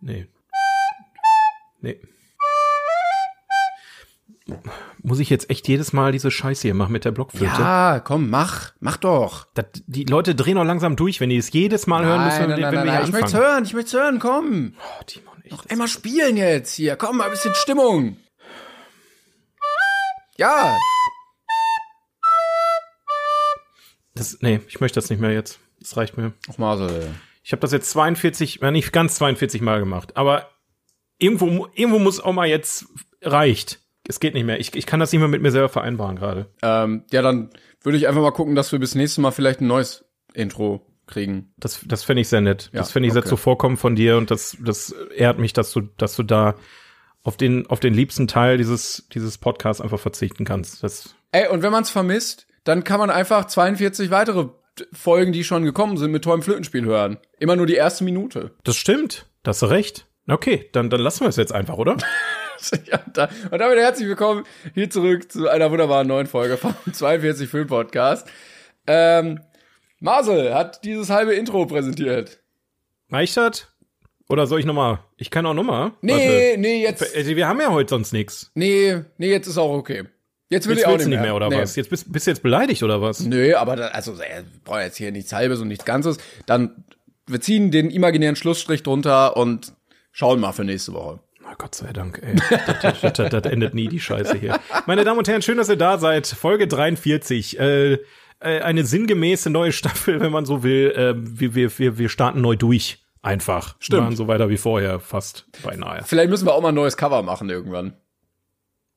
Nee. Nee. Muss ich jetzt echt jedes Mal diese Scheiße hier machen mit der Blockflöte? Ja, komm, mach, mach doch. Das, die Leute drehen doch langsam durch, wenn die es jedes Mal hören müssen, nein, nein, nein, nein. Ich anfangen. hören, ich möcht's hören, komm. Oh, Timon, echt. Noch einmal spielen jetzt hier. Komm, mal ein bisschen Stimmung. Ja. Das, nee, ich möchte das nicht mehr jetzt. Das reicht mir. Ach Marcel. Ich habe das jetzt 42, ja nicht ganz 42 Mal gemacht, aber irgendwo, irgendwo muss auch mal jetzt reicht. Es geht nicht mehr. Ich, ich kann das nicht mehr mit mir selber vereinbaren gerade. Ähm, ja, dann würde ich einfach mal gucken, dass wir bis nächstes Mal vielleicht ein neues Intro kriegen. Das, das fände ich sehr nett. Ja, das fände ich sehr okay. zuvorkommen von dir und das, das ehrt mich, dass du, dass du da auf den, auf den liebsten Teil dieses, dieses Podcasts einfach verzichten kannst. Das, Ey, und wenn man's vermisst, dann kann man einfach 42 weitere Folgen, die schon gekommen sind, mit tollem Flötenspiel hören. Immer nur die erste Minute. das stimmt. Da hast du recht. Okay, dann, dann lassen wir es jetzt einfach, oder? ja, da, und damit herzlich willkommen hier zurück zu einer wunderbaren neuen Folge vom 42 Film Podcast. Ähm, Marcel hat dieses halbe Intro präsentiert. Reicht das? Oder soll ich nochmal? Ich kann auch nochmal. Nee, nee, jetzt, Also, wir haben ja heute sonst nichts. nee, nee, jetzt ist auch okay. Jetzt will Jetzt ich auch nicht nicht mehr, oder Nee. was? Jetzt bist, bist du jetzt beleidigt, oder was? Nö, aber da, also, äh, brauche jetzt hier nichts Halbes und nichts Ganzes. Dann, wir ziehen den imaginären Schlussstrich drunter und schauen mal für nächste Woche. Na Gott sei Dank, ey. Das, das, das, das endet nie, die Scheiße hier. Meine Damen und Herren, schön, dass ihr da seid. Folge 43. Äh, äh, eine sinngemäße neue Staffel, wenn man so will. Äh, wir, wir, wir, wir starten neu durch. Einfach. Stimmt. Machen so weiter wie vorher, fast beinahe. Vielleicht müssen wir auch mal ein neues Cover machen irgendwann.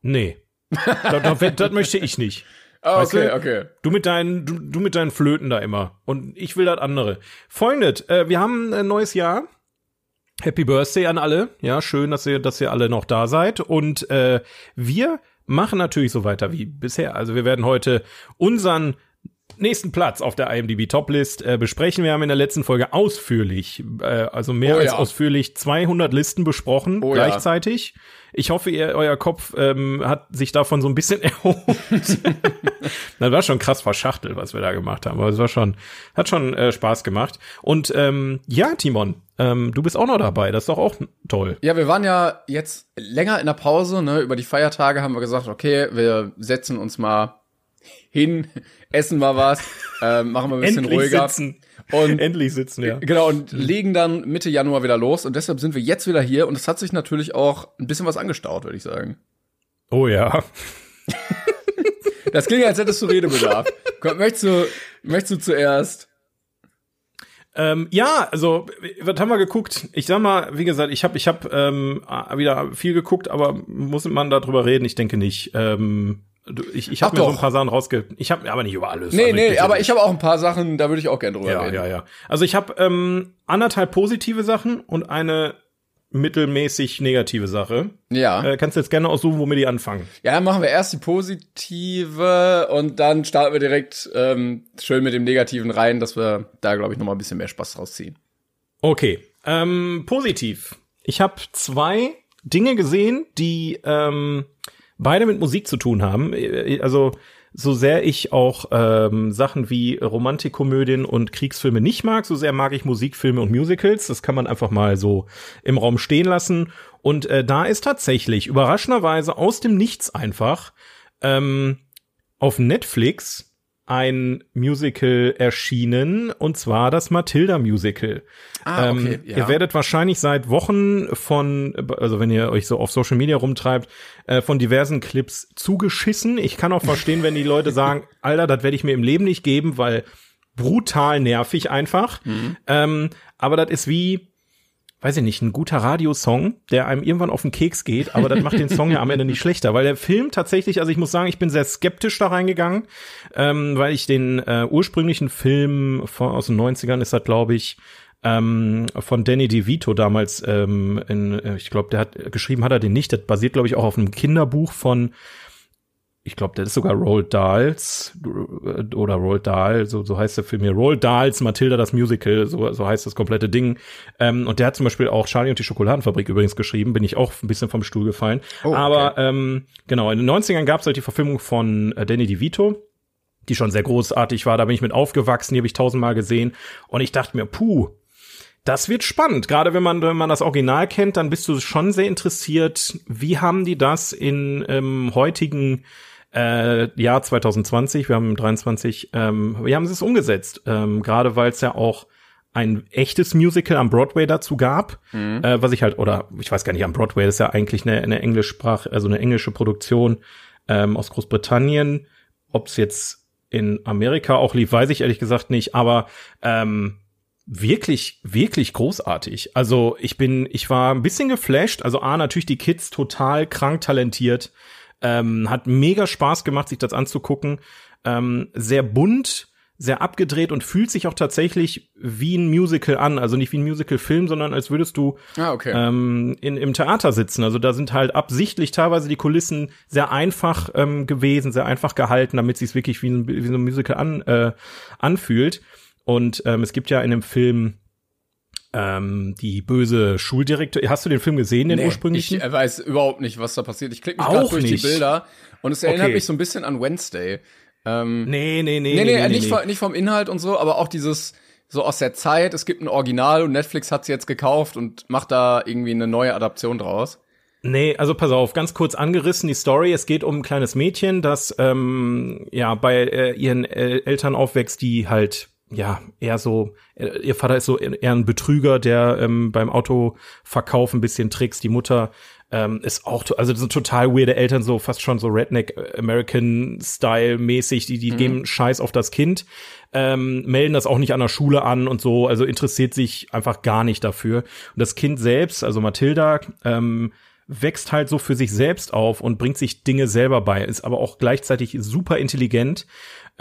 Nee. Das, das, das möchte ich nicht. Ah, okay, du? okay. Du mit deinen, du, du mit deinen Flöten da immer. Und ich will das andere. Folgendes, äh, wir haben ein neues Jahr. Happy Birthday an alle. Ja, schön, dass ihr, dass ihr alle noch da seid. Und äh, wir machen natürlich so weiter wie bisher. Also wir werden heute unseren nächsten Platz auf der IMDb Toplist äh, besprechen. Wir haben in der letzten Folge ausführlich, äh, also mehr Oh als ja. ausführlich 200 Listen besprochen Oh ja. gleichzeitig. Ich hoffe, ihr, euer Kopf ähm, hat sich davon so ein bisschen erholt. das war schon krass verschachtelt, was wir da gemacht haben. Aber es war schon, hat schon äh, Spaß gemacht. Und ähm, ja, Timon, ähm, du bist auch noch dabei. Das ist doch auch toll. Ja, wir waren ja jetzt länger in der Pause, ne? Über die Feiertage haben wir gesagt, okay, wir setzen uns mal hin, essen mal was, äh, machen wir ein bisschen ruhiger. sitzen. Und Endlich sitzen, ja. Genau, und legen dann Mitte Januar wieder los. Und deshalb sind wir jetzt wieder hier. Und es hat sich natürlich auch ein bisschen was angestaut, würde ich sagen. Oh ja. Das klingt, als hättest du Redebedarf. Möchtest du, möchtest du zuerst? Ähm, ja, also was haben wir geguckt? Ich sag mal, wie gesagt, ich habe ich hab, ähm, wieder viel geguckt, aber muss man darüber reden? Ich denke nicht. Ähm, ich ich habe mir so ein doch. paar Sachen rausge... Ich habe aber nicht über alles. Nee, also nee, aber ich habe auch ein paar Sachen, da würde ich auch gerne drüber Ja, reden. ja, ja. Also ich habe ähm, anderthalb positive Sachen und eine mittelmäßig negative Sache. Ja. Äh, kannst du jetzt gerne aussuchen, wo wir die anfangen. Ja, dann machen wir erst die positive und dann starten wir direkt ähm, schön mit dem Negativen rein, dass wir da, glaube ich, noch mal ein bisschen mehr Spaß draus ziehen. Okay, ähm, positiv. Ich habe zwei Dinge gesehen, die ähm, beide mit Musik zu tun haben. Äh, Also so sehr ich auch ähm, Sachen wie Romantikkomödien und Kriegsfilme nicht mag, so sehr mag ich Musikfilme und Musicals. Das kann man einfach mal so im Raum stehen lassen. Und äh, da ist tatsächlich überraschenderweise aus dem Nichts einfach ähm, auf Netflix ein Musical erschienen, und zwar das Matilda Musical. Ah, okay, ähm, ja. Ihr werdet wahrscheinlich seit Wochen von, also wenn ihr euch so auf Social Media rumtreibt, äh, von diversen Clips zugeschissen. Ich kann auch verstehen, wenn die Leute sagen, Alter, das werde ich mir im Leben nicht geben, weil brutal nervig einfach. Mhm. Ähm, aber das ist wie, weiß ich nicht, ein guter Radiosong, der einem irgendwann auf den Keks geht, aber das macht den Song ja am Ende nicht schlechter, weil der Film tatsächlich, also ich muss sagen, ich bin sehr skeptisch da reingegangen, ähm, weil ich den äh, ursprünglichen Film von, aus den 90ern ist das, glaube ich, ähm, von Danny DeVito damals, ähm, in, äh, ich glaube, der hat geschrieben, hat er den nicht. Das basiert, glaube ich, auch auf einem Kinderbuch von ich glaube, das ist sogar Roald Dahls oder Roald Dahl, so, so heißt der Film hier. Roald Dahls Matilda das Musical, so, so heißt das komplette Ding. Ähm, und der hat zum Beispiel auch Charlie und die Schokoladenfabrik übrigens geschrieben, bin ich auch ein bisschen vom Stuhl gefallen. Oh, okay. Aber ähm, genau, in den 90ern gab es halt die Verfilmung von äh, Danny DeVito, die schon sehr großartig war. Da bin ich mit aufgewachsen, die habe ich tausendmal gesehen. Und ich dachte mir, puh, das wird spannend. Gerade wenn man, wenn man das Original kennt, dann bist du schon sehr interessiert, wie haben die das in ähm, heutigen äh, Jahr 2020, wir haben 23, ähm, wie haben es umgesetzt? Ähm, Gerade weil es ja auch ein echtes Musical am Broadway dazu gab, mhm. äh, was ich halt, oder ich weiß gar nicht, am Broadway ist ja eigentlich eine, eine Englischsprache, also eine englische Produktion ähm, aus Großbritannien. Ob es jetzt in Amerika auch lief, weiß ich ehrlich gesagt nicht, aber ähm, wirklich, wirklich großartig. Also ich bin, ich war ein bisschen geflasht. Also A, natürlich die Kids total krank talentiert. Ähm, hat mega Spaß gemacht, sich das anzugucken. Ähm, sehr bunt, sehr abgedreht und fühlt sich auch tatsächlich wie ein Musical an. Also nicht wie ein Musical-Film, sondern als würdest du ah, okay. ähm, in, im Theater sitzen. Also da sind halt absichtlich teilweise die Kulissen sehr einfach ähm, gewesen, sehr einfach gehalten, damit sich wirklich wie ein, wie so ein Musical an, äh, anfühlt. Und ähm, es gibt ja in dem Film ähm, die böse Schuldirektor. Hast du den Film gesehen, den nee, ursprünglichen? Ich weiß überhaupt nicht, was da passiert. Ich klicke mich gerade durch nicht. die Bilder und es erinnert okay. mich so ein bisschen an Wednesday. Ähm, nee, nee, nee. Nee, nee, nee, nicht, nee. Vom, nicht vom Inhalt und so, aber auch dieses so aus der Zeit. Es gibt ein Original und Netflix hat es jetzt gekauft und macht da irgendwie eine neue Adaption draus. Nee, also pass auf, ganz kurz angerissen die Story. Es geht um ein kleines Mädchen, das ähm, ja bei äh, ihren äh, Eltern aufwächst, die halt ja, eher so, äh, ihr Vater ist so eher ein Betrüger, der ähm, beim Autoverkauf ein bisschen tricks. Die Mutter ähm, ist auch, also das sind total weirde Eltern, so fast schon so Redneck äh, American Style mäßig, die, die mhm. geben Scheiß auf das Kind, ähm, melden das auch nicht an der Schule an und so, also interessiert sich einfach gar nicht dafür. Und das Kind selbst, also Mathilda, ähm, wächst halt so für sich selbst auf und bringt sich Dinge selber bei, ist aber auch gleichzeitig super intelligent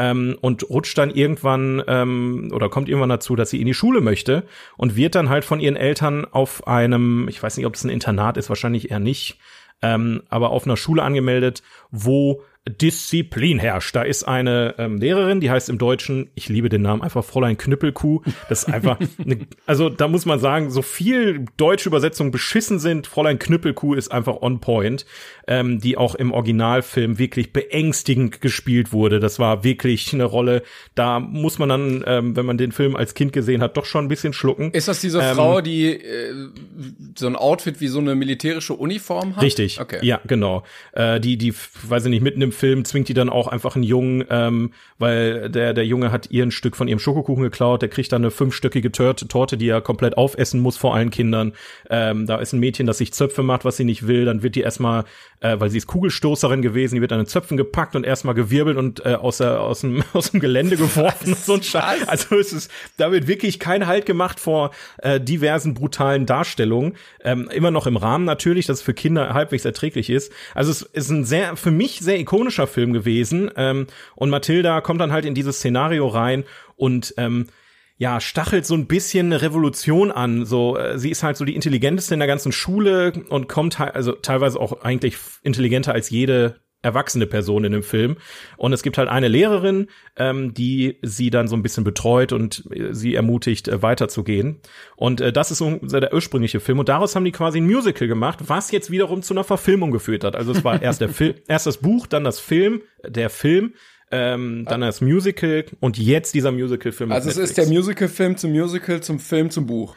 ähm, und rutscht dann irgendwann ähm, oder kommt irgendwann dazu, dass sie in die Schule möchte und wird dann halt von ihren Eltern auf einem, ich weiß nicht, ob es ein Internat ist, wahrscheinlich eher nicht, ähm, aber auf einer Schule angemeldet, wo Disziplin herrscht. Da ist eine ähm, Lehrerin, die heißt im Deutschen, ich liebe den Namen, einfach Fräulein Knüppelkuh. Das ist einfach, eine, also da muss man sagen, so viel deutsche Übersetzungen beschissen sind, Fräulein Knüppelkuh ist einfach on point, ähm, die auch im Originalfilm wirklich beängstigend gespielt wurde. Das war wirklich eine Rolle, da muss man dann, ähm, wenn man den Film als Kind gesehen hat, doch schon ein bisschen schlucken. Ist das diese ähm, Frau, die äh, so ein Outfit wie so eine militärische Uniform hat? Richtig, okay. ja, genau. Äh, die, die, weiß ich nicht, mitten im Film zwingt die dann auch einfach einen Jungen, ähm, weil der, der Junge hat ihr ein Stück von ihrem Schokokuchen geklaut, der kriegt dann eine fünfstöckige Torte, Torte, die er komplett aufessen muss vor allen Kindern. Ähm, da ist ein Mädchen, das sich Zöpfe macht, was sie nicht will, dann wird die erstmal, äh, weil sie ist Kugelstoßerin gewesen, die wird dann in Zöpfen gepackt und erstmal gewirbelt und äh, aus, der, aus, dem, aus dem Gelände geworfen. so ein Scheiß. Also es ist, da wird wirklich kein Halt gemacht vor äh, diversen brutalen Darstellungen. Ähm, immer noch im Rahmen natürlich, dass es für Kinder halbwegs erträglich ist. Also es ist ein sehr, für mich sehr ikonisch ikonischer Film gewesen. Ähm, und Mathilda kommt dann halt in dieses Szenario rein und ähm, ja, stachelt so ein bisschen eine Revolution an. So, äh, sie ist halt so die intelligenteste in der ganzen Schule und kommt also teilweise auch eigentlich intelligenter als jede erwachsene Person in dem Film. Und es gibt halt eine Lehrerin, ähm, die sie dann so ein bisschen betreut und äh, sie ermutigt, äh, weiterzugehen. Und äh, das ist so der ursprüngliche Film. Und daraus haben die quasi ein Musical gemacht, was jetzt wiederum zu einer Verfilmung geführt hat. Also es war erst der Film, erst das Buch, dann das Film, der Film, ähm, dann das Musical und jetzt dieser Musical-Film. Also es ist der Musical-Film zum Musical, zum Film, zum Buch.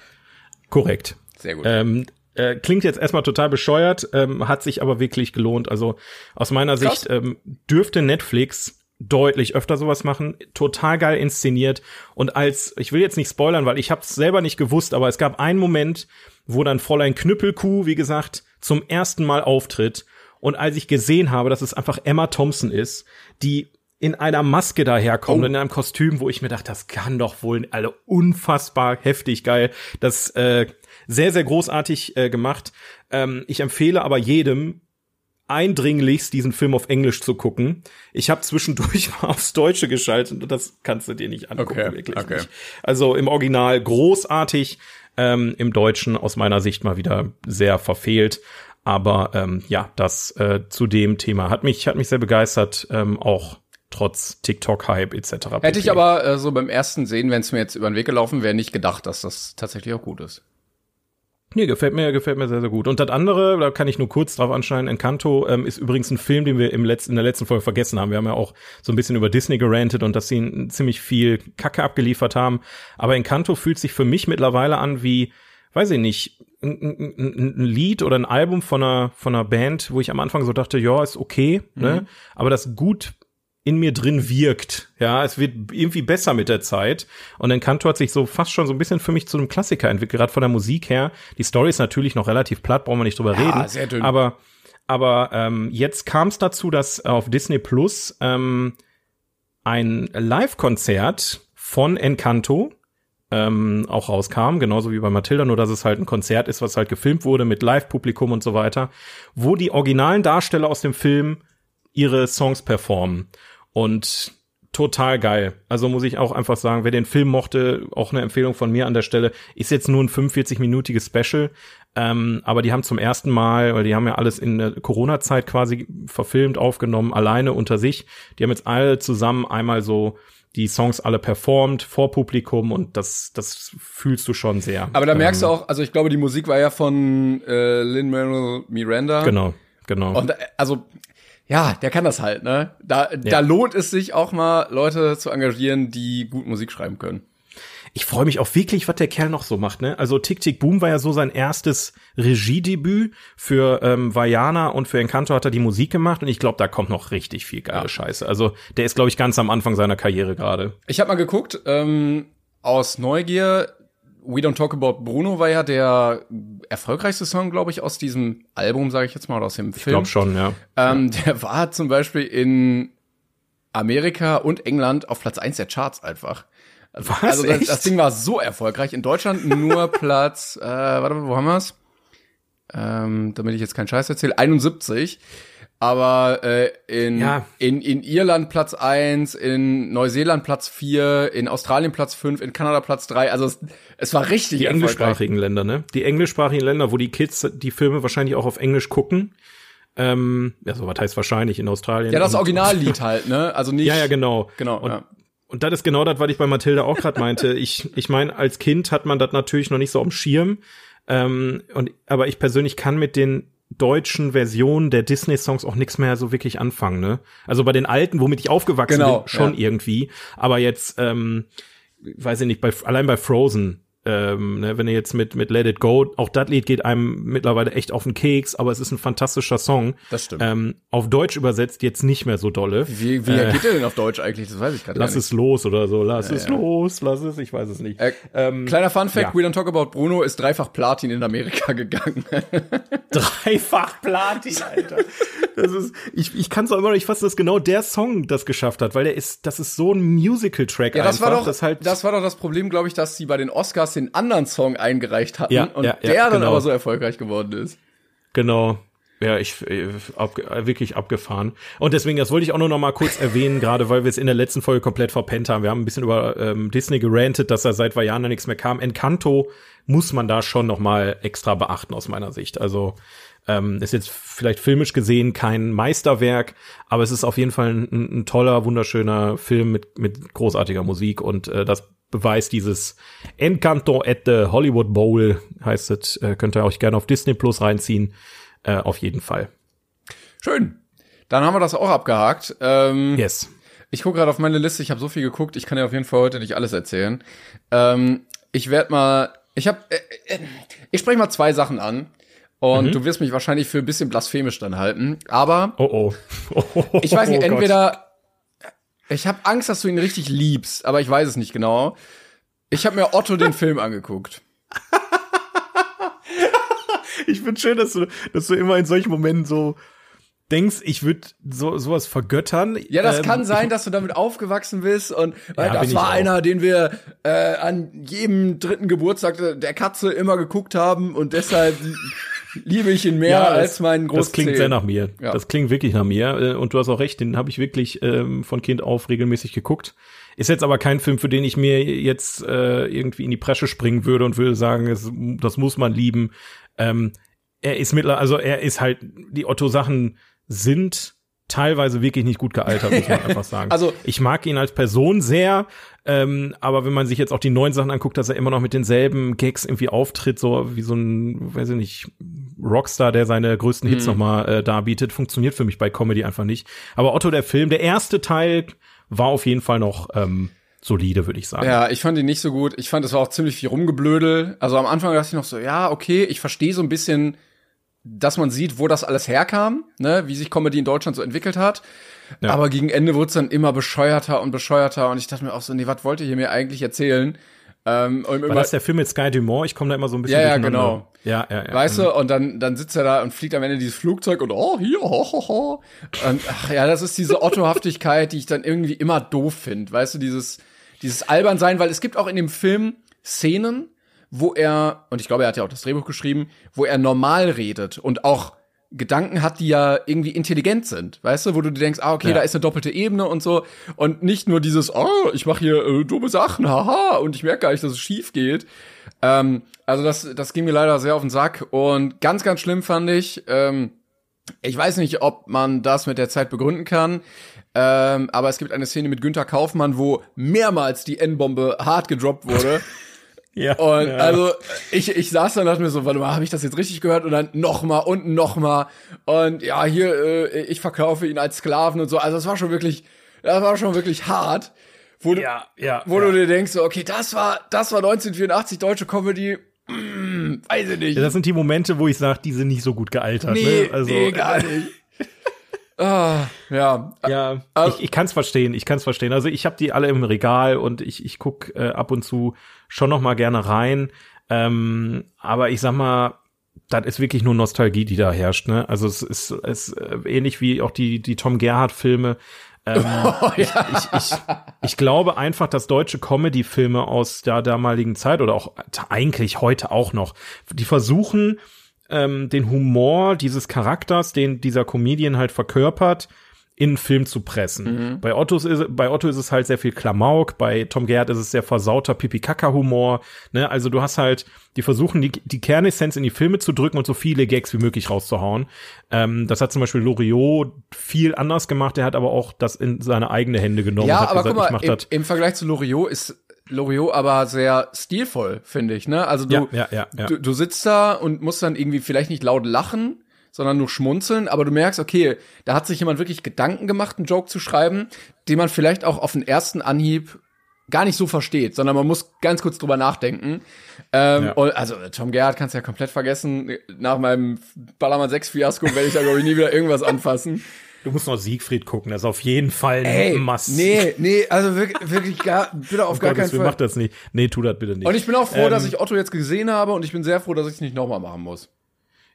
Korrekt. Sehr gut. Ähm, äh, klingt jetzt erstmal total bescheuert, ähm, hat sich aber wirklich gelohnt. Also aus meiner Krass. Sicht ähm, dürfte Netflix deutlich öfter sowas machen. Total geil inszeniert. Und als, ich will jetzt nicht spoilern, weil ich habe es selber nicht gewusst, aber es gab einen Moment, wo dann Fräulein Knüppelkuh, wie gesagt, zum ersten Mal auftritt. Und als ich gesehen habe, dass es einfach Emma Thompson ist, die in einer Maske daherkommt, oh. in einem Kostüm, wo ich mir dachte, das kann doch wohl alle unfassbar heftig geil. Das äh, sehr, sehr großartig äh, gemacht. Ähm, ich empfehle aber jedem, eindringlichst diesen Film auf Englisch zu gucken. Ich habe zwischendurch mal aufs Deutsche geschaltet und das kannst du dir nicht angucken, okay, wirklich okay. nicht. Also im Original großartig, ähm, im Deutschen aus meiner Sicht mal wieder sehr verfehlt. Aber ähm, ja, das äh, zu dem Thema hat mich hat mich sehr begeistert, ähm, auch trotz TikTok-Hype etc. Hätte ich aber äh, so beim ersten Sehen, wenn es mir jetzt über den Weg gelaufen wäre, nicht gedacht, dass das tatsächlich auch gut ist. Nee, gefällt mir, gefällt mir sehr, sehr gut. Und das andere, da kann ich nur kurz drauf anschneiden, Encanto ähm, ist übrigens ein Film, den wir im letzten, in der letzten Folge vergessen haben. Wir haben ja auch so ein bisschen über Disney gerantet und dass sie ziemlich viel Kacke abgeliefert haben. Aber Encanto fühlt sich für mich mittlerweile an wie, weiß ich nicht, ein, ein, ein Lied oder ein Album von einer, von einer Band, wo ich am Anfang so dachte, ja, ist okay, ne? mhm. ne? Aber das gut in mir drin wirkt. Ja, es wird irgendwie besser mit der Zeit. Und Encanto hat sich so fast schon so ein bisschen für mich zu einem Klassiker entwickelt, gerade von der Musik her. Die Story ist natürlich noch relativ platt, brauchen wir nicht drüber ja, reden. Sehr dünn. Aber, aber ähm, jetzt kam es dazu, dass auf Disney Plus ähm, ein Live-Konzert von Encanto ähm, auch rauskam, genauso wie bei Matilda, nur dass es halt ein Konzert ist, was halt gefilmt wurde mit Live-Publikum und so weiter, wo die originalen Darsteller aus dem Film ihre Songs performen. Und total geil. Also muss ich auch einfach sagen, wer den Film mochte, auch eine Empfehlung von mir an der Stelle, ist jetzt nur ein 45-minütiges Special. Ähm, aber die haben zum ersten Mal, weil die haben ja alles in der Corona-Zeit quasi verfilmt, aufgenommen, alleine unter sich. Die haben jetzt alle zusammen einmal so die Songs alle performt vor Publikum und das, das fühlst du schon sehr. Aber da merkst ähm, du auch, also ich glaube, die Musik war ja von äh, Lin-Manuel Miranda. Genau, genau. Und äh, also ja, der kann das halt, ne? Da, ja. da lohnt es sich auch mal, Leute zu engagieren, die gut Musik schreiben können. Ich freue mich auch wirklich, was der Kerl noch so macht, ne? Also Tick Tick Boom war ja so sein erstes Regiedebüt. Für ähm, Vajana und für Encanto hat er die Musik gemacht und ich glaube, da kommt noch richtig viel geile ja. Scheiße. Also der ist, glaube ich, ganz am Anfang seiner Karriere gerade. Ich habe mal geguckt, ähm, aus Neugier, We Don't Talk About Bruno war ja der erfolgreichste Song, glaube ich, aus diesem Album, sage ich jetzt mal, oder aus dem Film. Ich glaube schon, ja. Ähm, der war zum Beispiel in Amerika und England auf Platz eins der Charts einfach. Also, Was, also das, das, Ding war so erfolgreich. In Deutschland nur Platz, äh, warte mal, wo haben wir's? Ähm, damit ich jetzt keinen Scheiß erzähle, 71 aber äh, in, ja. in, in Irland Platz eins, in Neuseeland Platz vier, in Australien Platz fünf, in Kanada Platz drei. Also es, es war richtig Die englischsprachigen Länder, ne? Die englischsprachigen Länder, wo die Kids die Filme wahrscheinlich auch auf Englisch gucken. Ähm, ja, so was heißt wahrscheinlich in Australien. Ja, das Originallied halt, ne? Also nicht. Ja, ja, genau. Genau. Und, ja. und das ist genau das, was ich bei Mathilde auch gerade meinte. ich, ich meine, als Kind hat man das natürlich noch nicht so am Schirm. Ähm, und, aber ich persönlich kann mit den deutschen Version der Disney-Songs auch nichts mehr so wirklich anfangen, ne? Also bei den alten, womit ich aufgewachsen genau, bin, schon ja. irgendwie. Aber jetzt, ähm, weiß ich nicht, bei, allein bei Frozen ähm, ne, wenn ihr jetzt mit, mit Let It Go, auch das Lied geht einem mittlerweile echt auf den Keks, aber es ist ein fantastischer Song. Das stimmt. Ähm, auf Deutsch übersetzt jetzt nicht mehr so dolle. Wie, wie äh, geht der denn auf Deutsch eigentlich? Das weiß ich gerade Lass es los oder so. Lass ja, es ja. los, lass es, ich weiß es nicht. Äh, ähm, kleiner Fun Fact, ja. We Don't Talk About Bruno ist dreifach Platin in Amerika gegangen. dreifach Platin, Alter. das ist, ich, ich kann es auch immer noch nicht fassen, dass genau der Song das geschafft hat, weil der ist, das ist so ein Musical-Track ja, das einfach. War doch, das, halt das war doch das Problem, glaube ich, dass sie bei den Oscars den anderen Song eingereicht hatten ja, und ja, der ja, dann genau. aber so erfolgreich geworden ist. Genau. Ja, ich äh, ab, wirklich abgefahren. Und deswegen, das wollte ich auch nur noch mal kurz erwähnen, gerade weil wir es in der letzten Folge komplett verpennt haben. Wir haben ein bisschen über ähm, Disney gerantet, dass er seit Vajana nichts mehr kam. Encanto muss man da schon noch mal extra beachten aus meiner Sicht. Also ähm, ist jetzt vielleicht filmisch gesehen kein Meisterwerk, aber es ist auf jeden Fall ein, ein toller, wunderschöner Film mit, mit großartiger Musik und äh, das beweist dieses Encanto at the Hollywood Bowl, heißt es, äh, könnt ihr euch gerne auf Disney Plus reinziehen. Äh, auf jeden Fall. Schön. Dann haben wir das auch abgehakt. Ähm, yes. Ich gucke gerade auf meine Liste, ich habe so viel geguckt, ich kann ja auf jeden Fall heute nicht alles erzählen. Ähm, ich werde mal, ich habe, äh, äh, ich spreche mal zwei Sachen an. Und mhm. du wirst mich wahrscheinlich für ein bisschen blasphemisch dann halten. Aber oh oh. oh ich weiß nicht, oh entweder ich habe Angst, dass du ihn richtig liebst, aber ich weiß es nicht genau. Ich habe mir Otto den Film angeguckt. ich finde schön, dass du, dass du immer in solchen Momenten so denkst, ich würde so sowas vergöttern. Ja, das ähm, kann sein, dass du damit aufgewachsen bist und weil ja, das war einer, den wir äh, an jedem dritten Geburtstag der Katze immer geguckt haben und deshalb liebe ich ihn mehr ja, als meinen Großzeh. Das klingt sehr nach mir. Ja. Das klingt wirklich nach mir äh, und du hast auch recht, den habe ich wirklich ähm, von Kind auf regelmäßig geguckt. Ist jetzt aber kein Film, für den ich mir jetzt äh, irgendwie in die Presche springen würde und würde sagen, es, das muss man lieben. Ähm, er ist mittlerweile, also er ist halt, die Otto-Sachen sind teilweise wirklich nicht gut gealtert, muss man einfach sagen. Also ich mag ihn als Person sehr, ähm, aber wenn man sich jetzt auch die neuen Sachen anguckt, dass er immer noch mit denselben Gags irgendwie auftritt, so wie so ein, weiß ich nicht, Rockstar, der seine größten Hits mhm. nochmal äh, darbietet, funktioniert für mich bei Comedy einfach nicht. Aber Otto, der Film, der erste Teil war auf jeden Fall noch ähm, solide, würde ich sagen. Ja, ich fand ihn nicht so gut. Ich fand, es war auch ziemlich viel Rumgeblödel. Also am Anfang dachte ich noch so, ja, okay, ich verstehe so ein bisschen, dass man sieht, wo das alles herkam, ne, wie sich Comedy in Deutschland so entwickelt hat. Ja. Aber gegen Ende wurde es dann immer bescheuerter und bescheuerter und ich dachte mir auch so, nee, was wollt ihr hier mir eigentlich erzählen? Ähm, und War das der Film mit Sky Dumont? Ich komme da immer so ein bisschen Ja, ja, genau. Ja, ja, ja. Weißt du, mhm. und dann, dann sitzt er da und fliegt am Ende dieses Flugzeug und oh, hier, ho, ho, ho. Und ach ja, das ist diese Ottohaftigkeit, die ich dann irgendwie immer doof finde. Weißt du, dieses, dieses albern sein, weil es gibt auch in dem Film Szenen, wo er, und ich glaube, er hat ja auch das Drehbuch geschrieben, wo er normal redet und auch Gedanken hat, die ja irgendwie intelligent sind, weißt du, wo du dir denkst, ah, okay, ja. da ist eine doppelte Ebene und so und nicht nur dieses, oh, ich mache hier äh, dumme Sachen, haha, und ich merke gar nicht, dass es schief geht. Ähm, also das, das ging mir leider sehr auf den Sack und ganz, ganz schlimm fand ich, ähm, ich weiß nicht, ob man das mit der Zeit begründen kann, ähm, aber es gibt eine Szene mit Günther Kaufmann, wo mehrmals die N-Bombe hart gedroppt wurde. Ja, und ja. also ich, ich saß dann und dachte mir so, warte mal, habe ich das jetzt richtig gehört? Und dann nochmal und nochmal. Und ja, hier, äh, ich verkaufe ihn als Sklaven und so. Also das war schon wirklich, das war schon wirklich hart. Wo, ja, ja, wo ja. du dir denkst, so, okay, das war, das war 1984 deutsche Comedy. Mm, weiß ich nicht. Ja, das sind die Momente, wo ich sage, die sind nicht so gut gealtert. Nee, ne? also, nee gar nicht. Ah, ja. Ja, also, ich, ich kann es verstehen, ich kann es verstehen. Also ich habe die alle im Regal und ich, ich guck äh, ab und zu schon noch mal gerne rein. Ähm, aber ich sag mal, das ist wirklich nur Nostalgie, die da herrscht. Ne? Also es ist, es ist äh, ähnlich wie auch die, die Tom Gerhardt-Filme. Ähm, oh, ja. ich, ich, ich, ich glaube einfach, dass deutsche Comedy-Filme aus der damaligen Zeit oder auch eigentlich heute auch noch, die versuchen, ähm, den Humor dieses Charakters, den dieser Comedian halt verkörpert, in einen Film zu pressen. Mhm. Bei, Otto ist, bei Otto ist es halt sehr viel Klamauk, bei Tom Gerhardt ist es sehr versauter Pipi-Kaka-Humor. Ne? Also du hast halt, die versuchen, die, die Kernessenz in die Filme zu drücken und so viele Gags wie möglich rauszuhauen. Ähm, das hat zum Beispiel Loriot viel anders gemacht, der hat aber auch das in seine eigene Hände genommen. Ja, aber gesagt, guck mal, im, im Vergleich zu Loriot ist Loriot aber sehr stilvoll, finde ich, ne? Also du, ja, ja, ja. Du, du sitzt da und musst dann irgendwie vielleicht nicht laut lachen, sondern nur schmunzeln, aber du merkst, okay, da hat sich jemand wirklich Gedanken gemacht, einen Joke zu schreiben, den man vielleicht auch auf den ersten Anhieb gar nicht so versteht, sondern man muss ganz kurz drüber nachdenken. Ähm, ja. also Tom Gerhardt kannst du ja komplett vergessen. Nach meinem Ballermann 6 Fiasko werde ich da glaube ich nie wieder irgendwas anfassen. Du musst noch Siegfried gucken, das ist auf jeden Fall ein Must. Nee, nee, also wirklich, wirklich gar, bitte auf oh gar Gott, keinen Fall. Mach das nicht. Nee, tu das bitte nicht. Und ich bin auch froh, ähm, dass ich Otto jetzt gesehen habe und ich bin sehr froh, dass ich es nicht nochmal machen muss.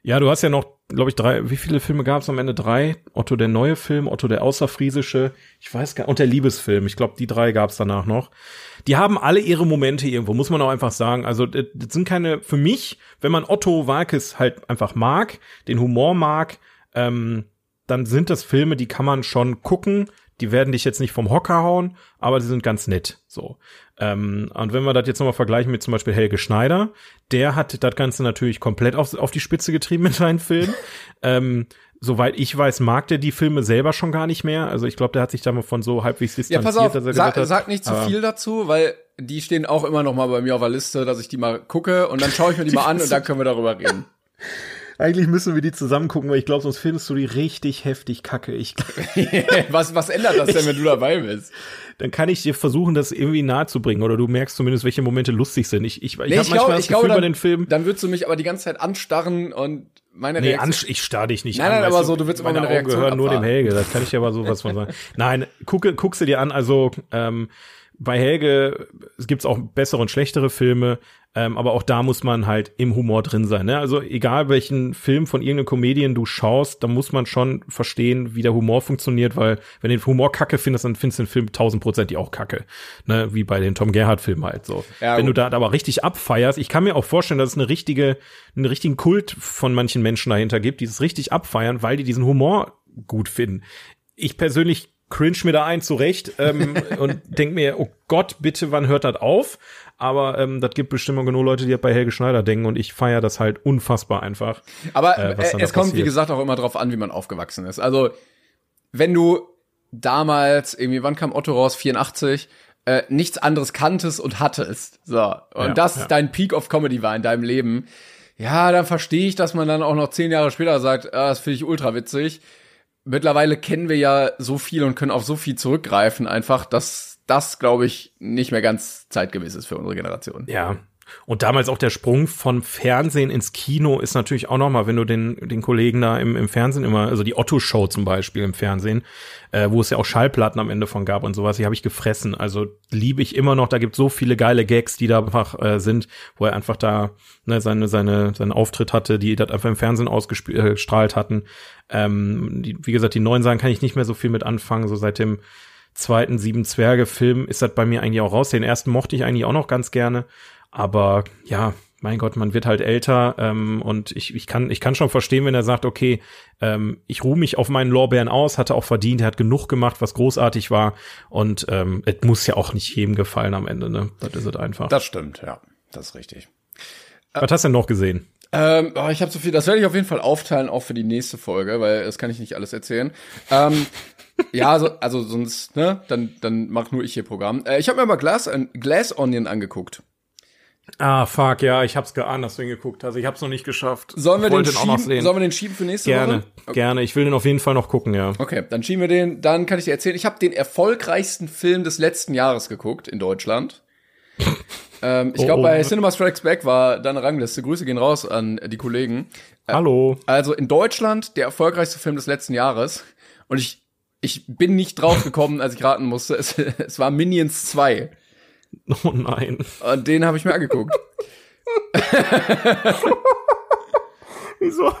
Ja, du hast ja noch, glaube ich, drei, wie viele Filme gab es am Ende? Drei? Otto der neue Film, Otto der außerfriesische, ich weiß gar und der Liebesfilm. Ich glaube, die drei gab es danach noch. Die haben alle ihre Momente irgendwo, muss man auch einfach sagen. Also, das sind keine, für mich, wenn man Otto Walkes halt einfach mag, den Humor mag, ähm, dann sind das Filme, die kann man schon gucken. Die werden dich jetzt nicht vom Hocker hauen, aber die sind ganz nett. So. Ähm, und wenn wir das jetzt nochmal vergleichen mit zum Beispiel Helge Schneider, der hat das Ganze natürlich komplett auf, auf die Spitze getrieben mit seinen Filmen. ähm, soweit ich weiß, mag der die Filme selber schon gar nicht mehr. Also ich glaube, der hat sich da mal von so halbwegs distanziert. Ja, pass auf, dass er sag, hat, sag nicht zu viel dazu, weil die stehen auch immer noch mal bei mir auf der Liste, dass ich die mal gucke und dann schaue ich mir die, die mal an und dann können wir darüber reden. Eigentlich müssen wir die zusammen gucken, weil ich glaube, sonst findest du die richtig heftig kacke. Ich was, was ändert das denn, wenn du dabei bist? Dann kann ich dir versuchen, das irgendwie nahe zu bringen oder du merkst zumindest, welche Momente lustig sind. Ich, ich, ich nee, habe manchmal das Gefühl bei den Filmen. Dann würdest du mich aber die ganze Zeit anstarren und meine nee, Reaktion. ich starr dich nicht nein, an. Nein, aber so, du willst immer meine, meine Reaktion gehören nur dem Helge, das kann ich dir aber sowas von sagen. Nein, guck sie dir an, also, ähm, bei Helge gibt's auch bessere und schlechtere Filme, ähm, aber auch da muss man halt im Humor drin sein. Ne? Also egal welchen Film von irgendeinem Comedian du schaust, da muss man schon verstehen, wie der Humor funktioniert, weil wenn du den Humor kacke findest, dann findest du den Film tausendprozentig auch kacke. Ne? Wie bei den Tom Gerhardt-Filmen halt so. Ja, wenn du da aber richtig abfeierst, ich kann mir auch vorstellen, dass es eine richtige, einen richtigen Kult von manchen Menschen dahinter gibt, die es richtig abfeiern, weil die diesen Humor gut finden. Ich persönlich cringe mir da ein zurecht ähm, und denk mir, oh Gott, bitte, wann hört das auf? Aber ähm, das gibt bestimmt genug Leute, die bei Helge Schneider denken und ich feiere das halt unfassbar einfach. Aber äh, äh es kommt, wie gesagt, auch immer drauf an, wie man aufgewachsen ist. Also, wenn du damals, irgendwie, wann kam Otto raus? 84, äh, nichts anderes kanntest und hattest. So. Und ja, das ja. dein Peak of Comedy war in deinem Leben. Ja, dann verstehe ich, dass man dann auch noch zehn Jahre später sagt, ah, das finde ich ultra witzig mittlerweile kennen wir ja so viel und können auf so viel zurückgreifen, einfach, dass das, glaube ich, nicht mehr ganz zeitgemäß ist für unsere Generation. Ja, und damals auch der Sprung von Fernsehen ins Kino ist natürlich auch noch mal, wenn du den, den Kollegen da im, im Fernsehen immer, also die Otto-Show zum Beispiel im Fernsehen, äh, wo es ja auch Schallplatten am Ende von gab und sowas, die habe ich gefressen. Also liebe ich immer noch, da gibt so viele geile Gags, die da einfach äh, sind, wo er einfach da ne, seine, seine, seinen Auftritt hatte, die das einfach im Fernsehen ausgestrahlt hatten. Ähm, die, wie gesagt, die neuen Sachen kann ich nicht mehr so viel mit anfangen, so seit dem zweiten Sieben Zwerge Film ist das bei mir eigentlich auch raus. Den ersten mochte ich eigentlich auch noch ganz gerne. Aber ja, mein Gott, man wird halt älter ähm, und ich, ich, kann, ich kann schon verstehen, wenn er sagt, okay, ähm, ich ruhe mich auf meinen Lorbeeren aus, hatte auch verdient, er hat genug gemacht, was großartig war und ähm, es muss ja auch nicht jedem gefallen am Ende, ne? Das ist es einfach. Das stimmt, ja, das ist richtig. Was hast du denn noch gesehen? Ähm, oh, ich habe so viel, das werde ich auf jeden Fall aufteilen, auch für die nächste Folge, weil das kann ich nicht alles erzählen. Ähm, ja, also, also sonst, ne, dann, dann mach nur ich hier Programm. Äh, ich habe mir mal Glass, äh, Glass Onion angeguckt. Ah, fuck, ja, ich hab's geahnt, dass du ihn geguckt hast. Ich hab's noch nicht geschafft. Sollen wir, den, den schieben, sollen wir den schieben für nächste gerne, Woche? Okay. Gerne, ich will den auf jeden Fall noch gucken, ja. Okay, dann schieben wir den. Dann kann ich dir erzählen, ich habe den erfolgreichsten Film des letzten Jahres geguckt in Deutschland. ähm, ich glaube, oh, oh. bei Cinema Strikes Back war deine Rangliste. Grüße gehen raus an die Kollegen. Äh, Hallo. Also in Deutschland der erfolgreichste Film des letzten Jahres. Und ich, ich bin nicht drauf gekommen, als ich raten musste. Es, es war Minions 2. Oh nein. Und den habe ich mir angeguckt. wieso,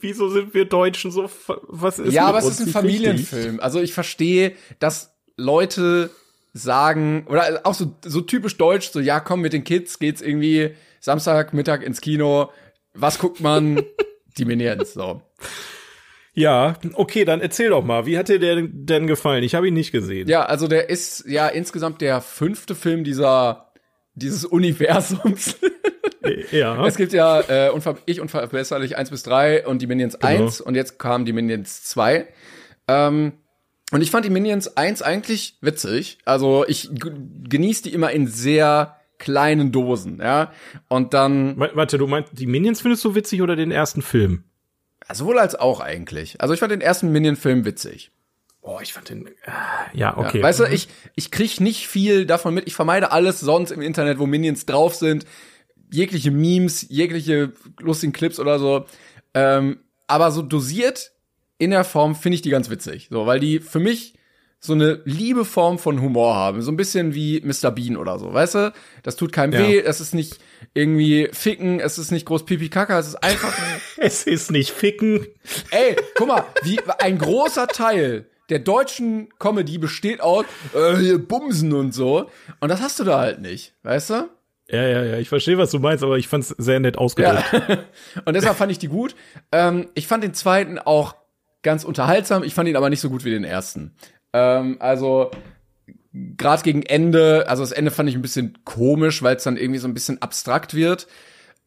wieso sind wir Deutschen so, was ist Ja, aber es ist ein Familienfilm. Richtig? Also ich verstehe, dass Leute sagen, oder auch so, so typisch deutsch, so, ja, komm, mit den Kids geht's irgendwie Samstagmittag ins Kino. Was guckt man? Die Minions, so. Ja, okay, dann erzähl doch mal, wie hat dir der denn gefallen? Ich habe ihn nicht gesehen. Ja, also der ist ja insgesamt der fünfte Film dieser dieses Universums. ja. Es gibt ja äh, unver ich unverbesserlich 1 bis 3 und die Minions genau. 1 und jetzt kamen die Minions 2. Ähm, und ich fand die Minions 1 eigentlich witzig. Also ich genieße die immer in sehr kleinen Dosen, ja. Und dann. Warte, du meinst, die Minions findest du witzig oder den ersten Film? Sowohl als auch eigentlich. Also ich fand den ersten Minion-Film witzig. Oh, ich fand den. Äh, ja, okay. Ja, weißt du, ich, ich krieg nicht viel davon mit. Ich vermeide alles sonst im Internet, wo Minions drauf sind. Jegliche Memes, jegliche lustigen Clips oder so. Ähm, aber so dosiert in der Form finde ich die ganz witzig. So, weil die für mich so eine liebe Form von Humor haben. So ein bisschen wie Mr. Bean oder so, weißt du? Das tut keinem ja. weh, es ist nicht irgendwie ficken, es ist nicht groß pipi kaka, es ist einfach. es ist nicht ficken. Ey, guck mal, wie ein großer Teil der deutschen Comedy besteht aus äh, hier Bumsen und so. Und das hast du da halt nicht, weißt du? Ja, ja, ja, ich verstehe, was du meinst, aber ich fand's sehr nett ausgedrückt. Ja. und deshalb fand ich die gut. Ähm, ich fand den zweiten auch ganz unterhaltsam, ich fand ihn aber nicht so gut wie den ersten. Ähm, also gerade gegen Ende, also das Ende fand ich ein bisschen komisch, weil es dann irgendwie so ein bisschen abstrakt wird.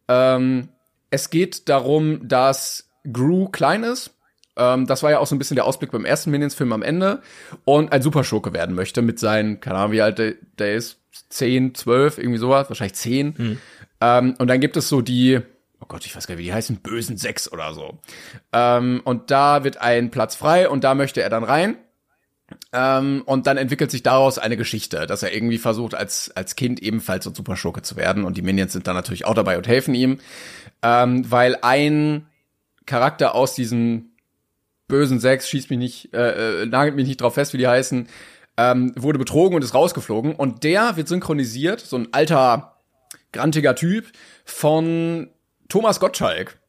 Ähm, es geht darum, dass Gru klein ist. Ähm, das war ja auch so ein bisschen der Ausblick beim ersten Minions-Film am Ende. Und ein Superschurke werden möchte mit seinen, keine Ahnung, wie alt der, der ist, 10, 12, irgendwie sowas, wahrscheinlich 10. Mhm. Ähm, und dann gibt es so die, oh Gott, ich weiß gar nicht, wie die heißen, bösen Sechs oder so. Ähm, und da wird ein Platz frei und da möchte er dann rein. Ähm, und dann entwickelt sich daraus eine Geschichte, dass er irgendwie versucht, als, als Kind ebenfalls so ein Superschurke zu werden. Und die Minions sind dann natürlich auch dabei und helfen ihm. Ähm, weil ein Charakter aus diesen bösen Sechs, schießt mich nicht, äh, äh, nagelt mich nicht drauf fest, wie die heißen, ähm, wurde betrogen und ist rausgeflogen. Und der wird synchronisiert, so ein alter, grantiger Typ, von Thomas Gottschalk.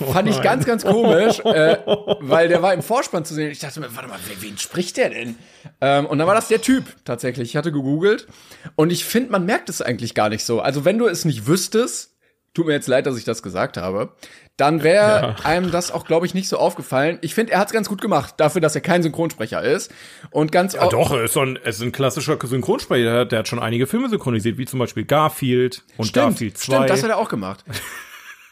Oh Fand ich ganz, ganz komisch, äh, weil der war im Vorspann zu sehen. Ich dachte mir, warte mal, wen spricht der denn? Ähm, und dann war das der Typ tatsächlich. Ich hatte gegoogelt und ich finde, man merkt es eigentlich gar nicht so. Also wenn du es nicht wüsstest, tut mir jetzt leid, dass ich das gesagt habe, dann wäre ja. einem das auch, glaube ich, nicht so aufgefallen. Ich finde, er hat es ganz gut gemacht, dafür, dass er kein Synchronsprecher ist. Und ganz ja, doch, er ist, so ein, er ist ein klassischer Synchronsprecher. Der hat schon einige Filme synchronisiert, wie zum Beispiel Garfield und stimmt, Garfield 2. Stimmt, das hat er auch gemacht.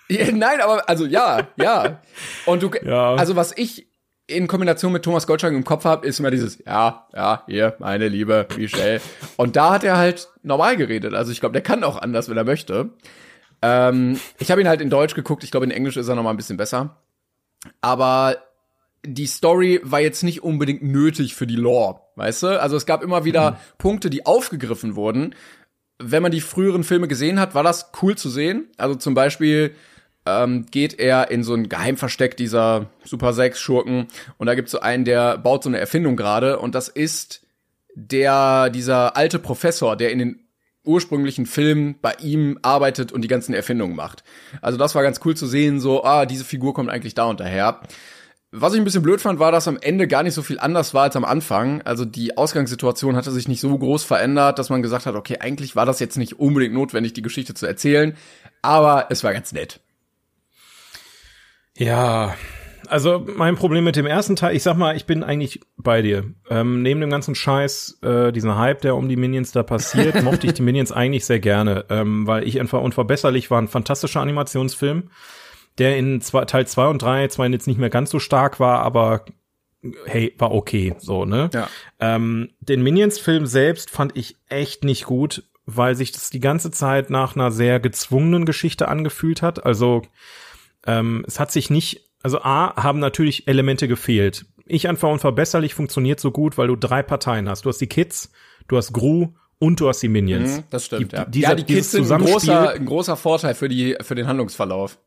Ja, nein, aber also ja, ja. Und du, ja. also was ich in Kombination mit Thomas Gottschalk im Kopf habe, ist immer dieses, ja, ja, hier, meine liebe Michelle. Und da hat er halt normal geredet. Also ich glaube, der kann auch anders, wenn er möchte. Ähm, ich habe ihn halt in Deutsch geguckt. Ich glaube, in Englisch ist er noch mal ein bisschen besser. Aber die Story war jetzt nicht unbedingt nötig für die Lore, weißt du? Also es gab immer wieder mhm. Punkte, die aufgegriffen wurden. Wenn man die früheren Filme gesehen hat, war das cool zu sehen. Also zum Beispiel ähm, geht er in so ein Geheimversteck dieser Super 6 Schurken und da gibt's so einen, der baut so eine Erfindung gerade und das ist der dieser alte Professor, der in den ursprünglichen Film bei ihm arbeitet und die ganzen Erfindungen macht. Also das war ganz cool zu sehen, so, ah, diese Figur kommt eigentlich da und daher. Was ich ein bisschen blöd fand, war, dass am Ende gar nicht so viel anders war als am Anfang. Also die Ausgangssituation hatte sich nicht so groß verändert, dass man gesagt hat, okay, eigentlich war das jetzt nicht unbedingt notwendig, die Geschichte zu erzählen, aber es war ganz nett. Ja, also mein Problem mit dem ersten Teil, ich sag mal, ich bin eigentlich bei dir. Ähm, neben dem ganzen Scheiß, äh, diesen Hype, der um die Minions da passiert, mochte ich die Minions eigentlich sehr gerne, ähm, weil ich einfach unverbesserlich war ein fantastischer Animationsfilm, der in zwei, Teil zwei und drei zwar jetzt nicht mehr ganz so stark war, aber hey, war okay, so, ne? Ja. Ähm, den Minions-Film selbst fand ich echt nicht gut, weil sich das die ganze Zeit nach einer sehr gezwungenen Geschichte angefühlt hat. Also ähm, es hat sich nicht also A, haben natürlich Elemente gefehlt. Ich einfach unverbesserlich funktioniert so gut, weil du drei Parteien hast. Du hast die Kids, du hast Gru und du hast die Minions. Mhm, das stimmt, die, ja. Dieser, ja, die Kids sind ein großer, ein großer Vorteil für die, für den Handlungsverlauf.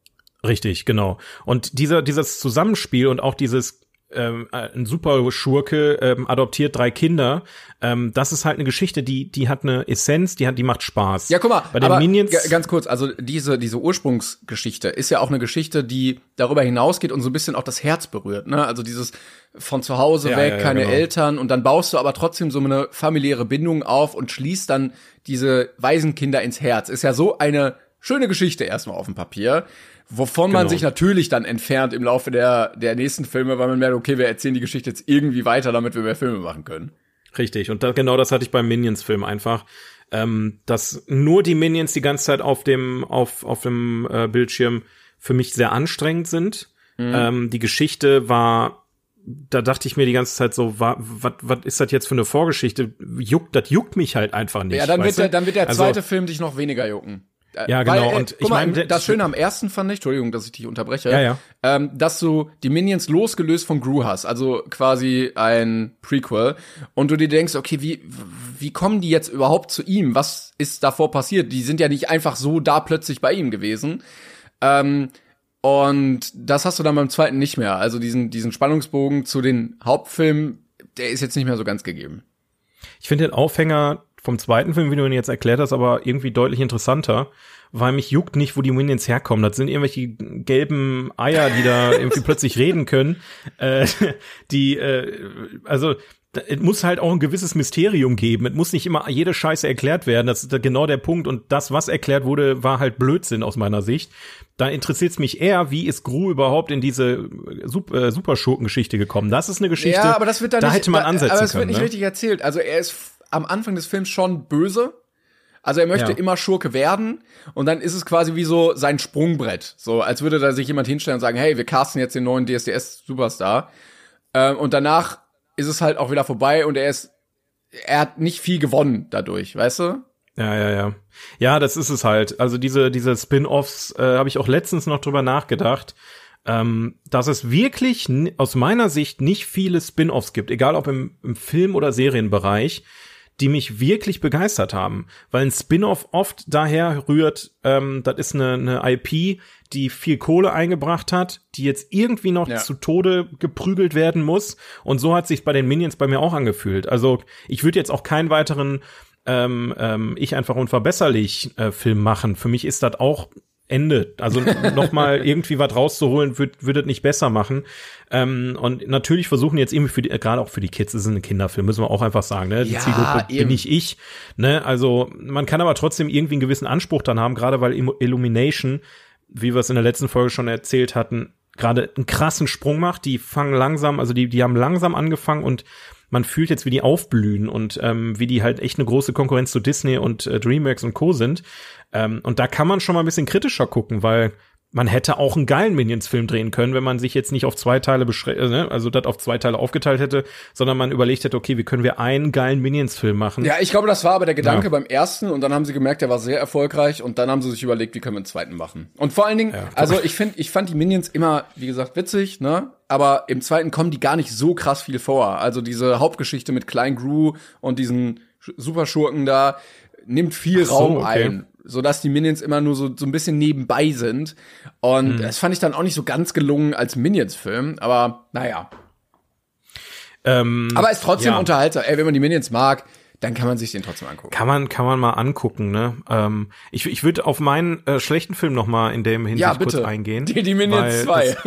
Richtig, genau. Und dieser, dieses Zusammenspiel und auch dieses ähm, äh, ein super Schurke ähm, adoptiert drei Kinder. Ähm, das ist halt eine Geschichte, die die hat eine Essenz, die hat die macht Spaß. Ja, guck mal, bei den aber Minions ganz kurz, also diese diese Ursprungsgeschichte ist ja auch eine Geschichte, die darüber hinausgeht und so ein bisschen auch das Herz berührt, ne? Also dieses von zu Hause ja, weg, ja, ja, keine genau. Eltern und dann baust du aber trotzdem so eine familiäre Bindung auf und schließt dann diese Waisenkinder ins Herz. Ist ja so eine schöne Geschichte erstmal auf dem Papier. Wovon genau. man sich natürlich dann entfernt im Laufe der, der nächsten Filme, weil man merkt, okay, wir erzählen die Geschichte jetzt irgendwie weiter, damit wir mehr Filme machen können. Richtig, und da, genau das hatte ich beim Minions-Film einfach. Ähm, dass nur die Minions die ganze Zeit auf dem, auf, auf dem äh, Bildschirm für mich sehr anstrengend sind. Mhm. Ähm, die Geschichte war da dachte ich mir die ganze Zeit so, was was ist das jetzt für eine Vorgeschichte? Juckt, das juckt mich halt einfach nicht. Ja, dann wird der, dann wird der also zweite also, Film dich noch weniger jucken. Ja, genau. Weil, äh, und ich meine, das Schöne am ersten fand ich, Entschuldigung, dass ich dich unterbreche, ja, ja. Ähm, dass du die Minions losgelöst von Gru hast, also quasi ein Prequel, und du dir denkst, okay, wie wie kommen die jetzt überhaupt zu ihm? Was ist davor passiert? Die sind ja nicht einfach so da plötzlich bei ihm gewesen. Ähm, und das hast du dann beim zweiten nicht mehr. Also diesen diesen Spannungsbogen zu den Hauptfilmen, der ist jetzt nicht mehr so ganz gegeben. Ich finde den Aufhänger vom zweiten Film, wie du ihn jetzt erklärt hast, aber irgendwie deutlich interessanter, weil mich juckt nicht, wo die Minions herkommen. Das sind irgendwelche gelben Eier, die da irgendwie plötzlich reden können. Äh, die, äh, also es muss halt auch ein gewisses Mysterium geben. Es muss nicht immer jede Scheiße erklärt werden. Das ist genau der Punkt. Und das, was erklärt wurde, war halt Blödsinn aus meiner Sicht. Da interessiert es mich eher, wie ist Gru überhaupt in diese Super, äh, Superschurken-Geschichte gekommen. Das ist eine Geschichte, ja, aber das wird dann da nicht, hätte man ansetzen können. Aber das wird nicht ne? richtig erzählt. Also er ist am Anfang des Films schon böse. Also er möchte ja. immer Schurke werden und dann ist es quasi wie so sein Sprungbrett. So, als würde da sich jemand hinstellen und sagen, hey, wir casten jetzt den neuen DSDS-Superstar. Ähm, und danach ist es halt auch wieder vorbei und er ist, er hat nicht viel gewonnen dadurch, weißt du? Ja, ja, ja. Ja, das ist es halt. Also diese, diese Spin-offs äh, habe ich auch letztens noch drüber nachgedacht, ähm, dass es wirklich aus meiner Sicht nicht viele Spin-offs gibt, egal ob im, im Film- oder Serienbereich, die mich wirklich begeistert haben, weil ein Spin-off oft daher rührt, ähm, das ist eine, eine IP, die viel Kohle eingebracht hat, die jetzt irgendwie noch ja. zu Tode geprügelt werden muss. Und so hat sich bei den Minions bei mir auch angefühlt. Also ich würde jetzt auch keinen weiteren ähm, ähm, ich einfach unverbesserlich äh, Film machen. Für mich ist das auch Ende. Also nochmal irgendwie was rauszuholen, wird es nicht besser machen. Ähm, und natürlich versuchen jetzt irgendwie für die, gerade auch für die Kids, das ist ein Kinderfilm, müssen wir auch einfach sagen, ne? Die ja, Zielgruppe eben. bin nicht ich. Ne? Also man kann aber trotzdem irgendwie einen gewissen Anspruch dann haben, gerade weil Illumination, wie wir es in der letzten Folge schon erzählt hatten, gerade einen krassen Sprung macht. Die fangen langsam, also die, die haben langsam angefangen und man fühlt jetzt, wie die aufblühen und ähm, wie die halt echt eine große Konkurrenz zu Disney und äh, DreamWorks und Co. sind. Ähm, und da kann man schon mal ein bisschen kritischer gucken, weil man hätte auch einen geilen Minions-Film drehen können, wenn man sich jetzt nicht auf zwei Teile beschränkt, äh, ne? also das auf zwei Teile aufgeteilt hätte, sondern man überlegt hätte, okay, wie können wir einen geilen Minions-Film machen? Ja, ich glaube, das war aber der Gedanke ja. beim ersten und dann haben sie gemerkt, der war sehr erfolgreich und dann haben sie sich überlegt, wie können wir einen zweiten machen. Und vor allen Dingen, ja, also ich finde, ich fand die Minions immer, wie gesagt, witzig, ne? Aber im zweiten kommen die gar nicht so krass viel vor. Also diese Hauptgeschichte mit Klein Gru und diesen Superschurken da nimmt viel so, Raum okay. ein so dass die Minions immer nur so, so ein bisschen nebenbei sind. Und mhm. das fand ich dann auch nicht so ganz gelungen als Minions-Film, aber naja. Ähm, aber ist trotzdem ja. unterhaltsam. Ey, wenn man die Minions mag, dann kann man sich den trotzdem angucken. Kann man, kann man mal angucken, ne? Ähm, ich ich würde auf meinen äh, schlechten Film noch mal in dem Hinsicht ja, kurz eingehen. Die, die Minions 2.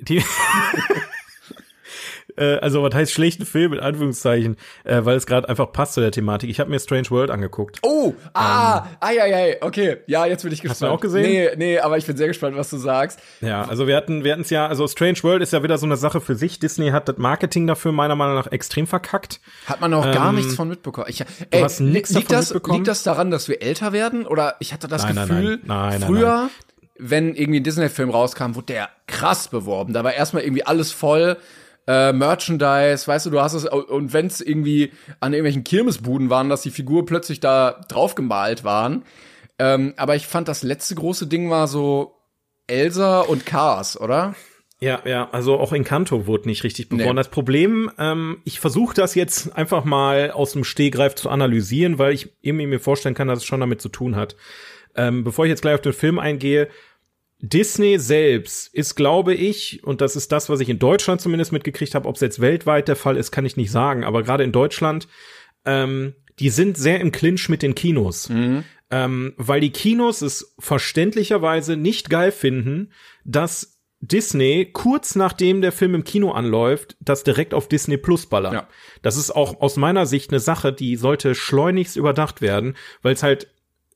Die äh, also was heißt schlechten Film in Anführungszeichen, äh, weil es gerade einfach passt zu der Thematik. Ich habe mir Strange World angeguckt. Oh, ah, ähm, ai, ai, ai, okay. Ja, jetzt bin ich gespannt. Hast du auch gesehen? Nee, nee, aber ich bin sehr gespannt, was du sagst. Ja, also wir hatten wir hatten es ja, also Strange World ist ja wieder so eine Sache für sich. Disney hat das Marketing dafür meiner Meinung nach extrem verkackt. Hat man auch ähm, gar nichts von mitbekommen. Ich, ey, du hast nichts liegt davon das, mitbekommen? Liegt das daran, dass wir älter werden oder ich hatte das nein, Gefühl, nein, nein, früher wenn irgendwie ein Disney-Film rauskam, wurde der krass beworben. Da war erstmal irgendwie alles voll äh, Merchandise, weißt du, du hast es, und wenn es irgendwie an irgendwelchen Kirmesbuden waren, dass die Figur plötzlich da drauf gemalt waren. Ähm, aber ich fand, das letzte große Ding war so Elsa und Cars, oder? Ja, ja, also auch Encanto wurde nicht richtig beworben. Nee. Das Problem, ähm, ich versuche das jetzt einfach mal aus dem Stehgreif zu analysieren, weil ich irgendwie mir vorstellen kann, dass es schon damit zu tun hat. Ähm, bevor ich jetzt gleich auf den Film eingehe, Disney selbst ist, glaube ich, und das ist das, was ich in Deutschland zumindest mitgekriegt habe, ob es jetzt weltweit der Fall ist, kann ich nicht sagen, aber gerade in Deutschland, ähm, die sind sehr im Clinch mit den Kinos. Mhm. Ähm, weil die Kinos es verständlicherweise nicht geil finden, dass Disney kurz nachdem der Film im Kino anläuft, das direkt auf Disney Plus ballert. Ja. Das ist auch aus meiner Sicht eine Sache, die sollte schleunigst überdacht werden, weil es halt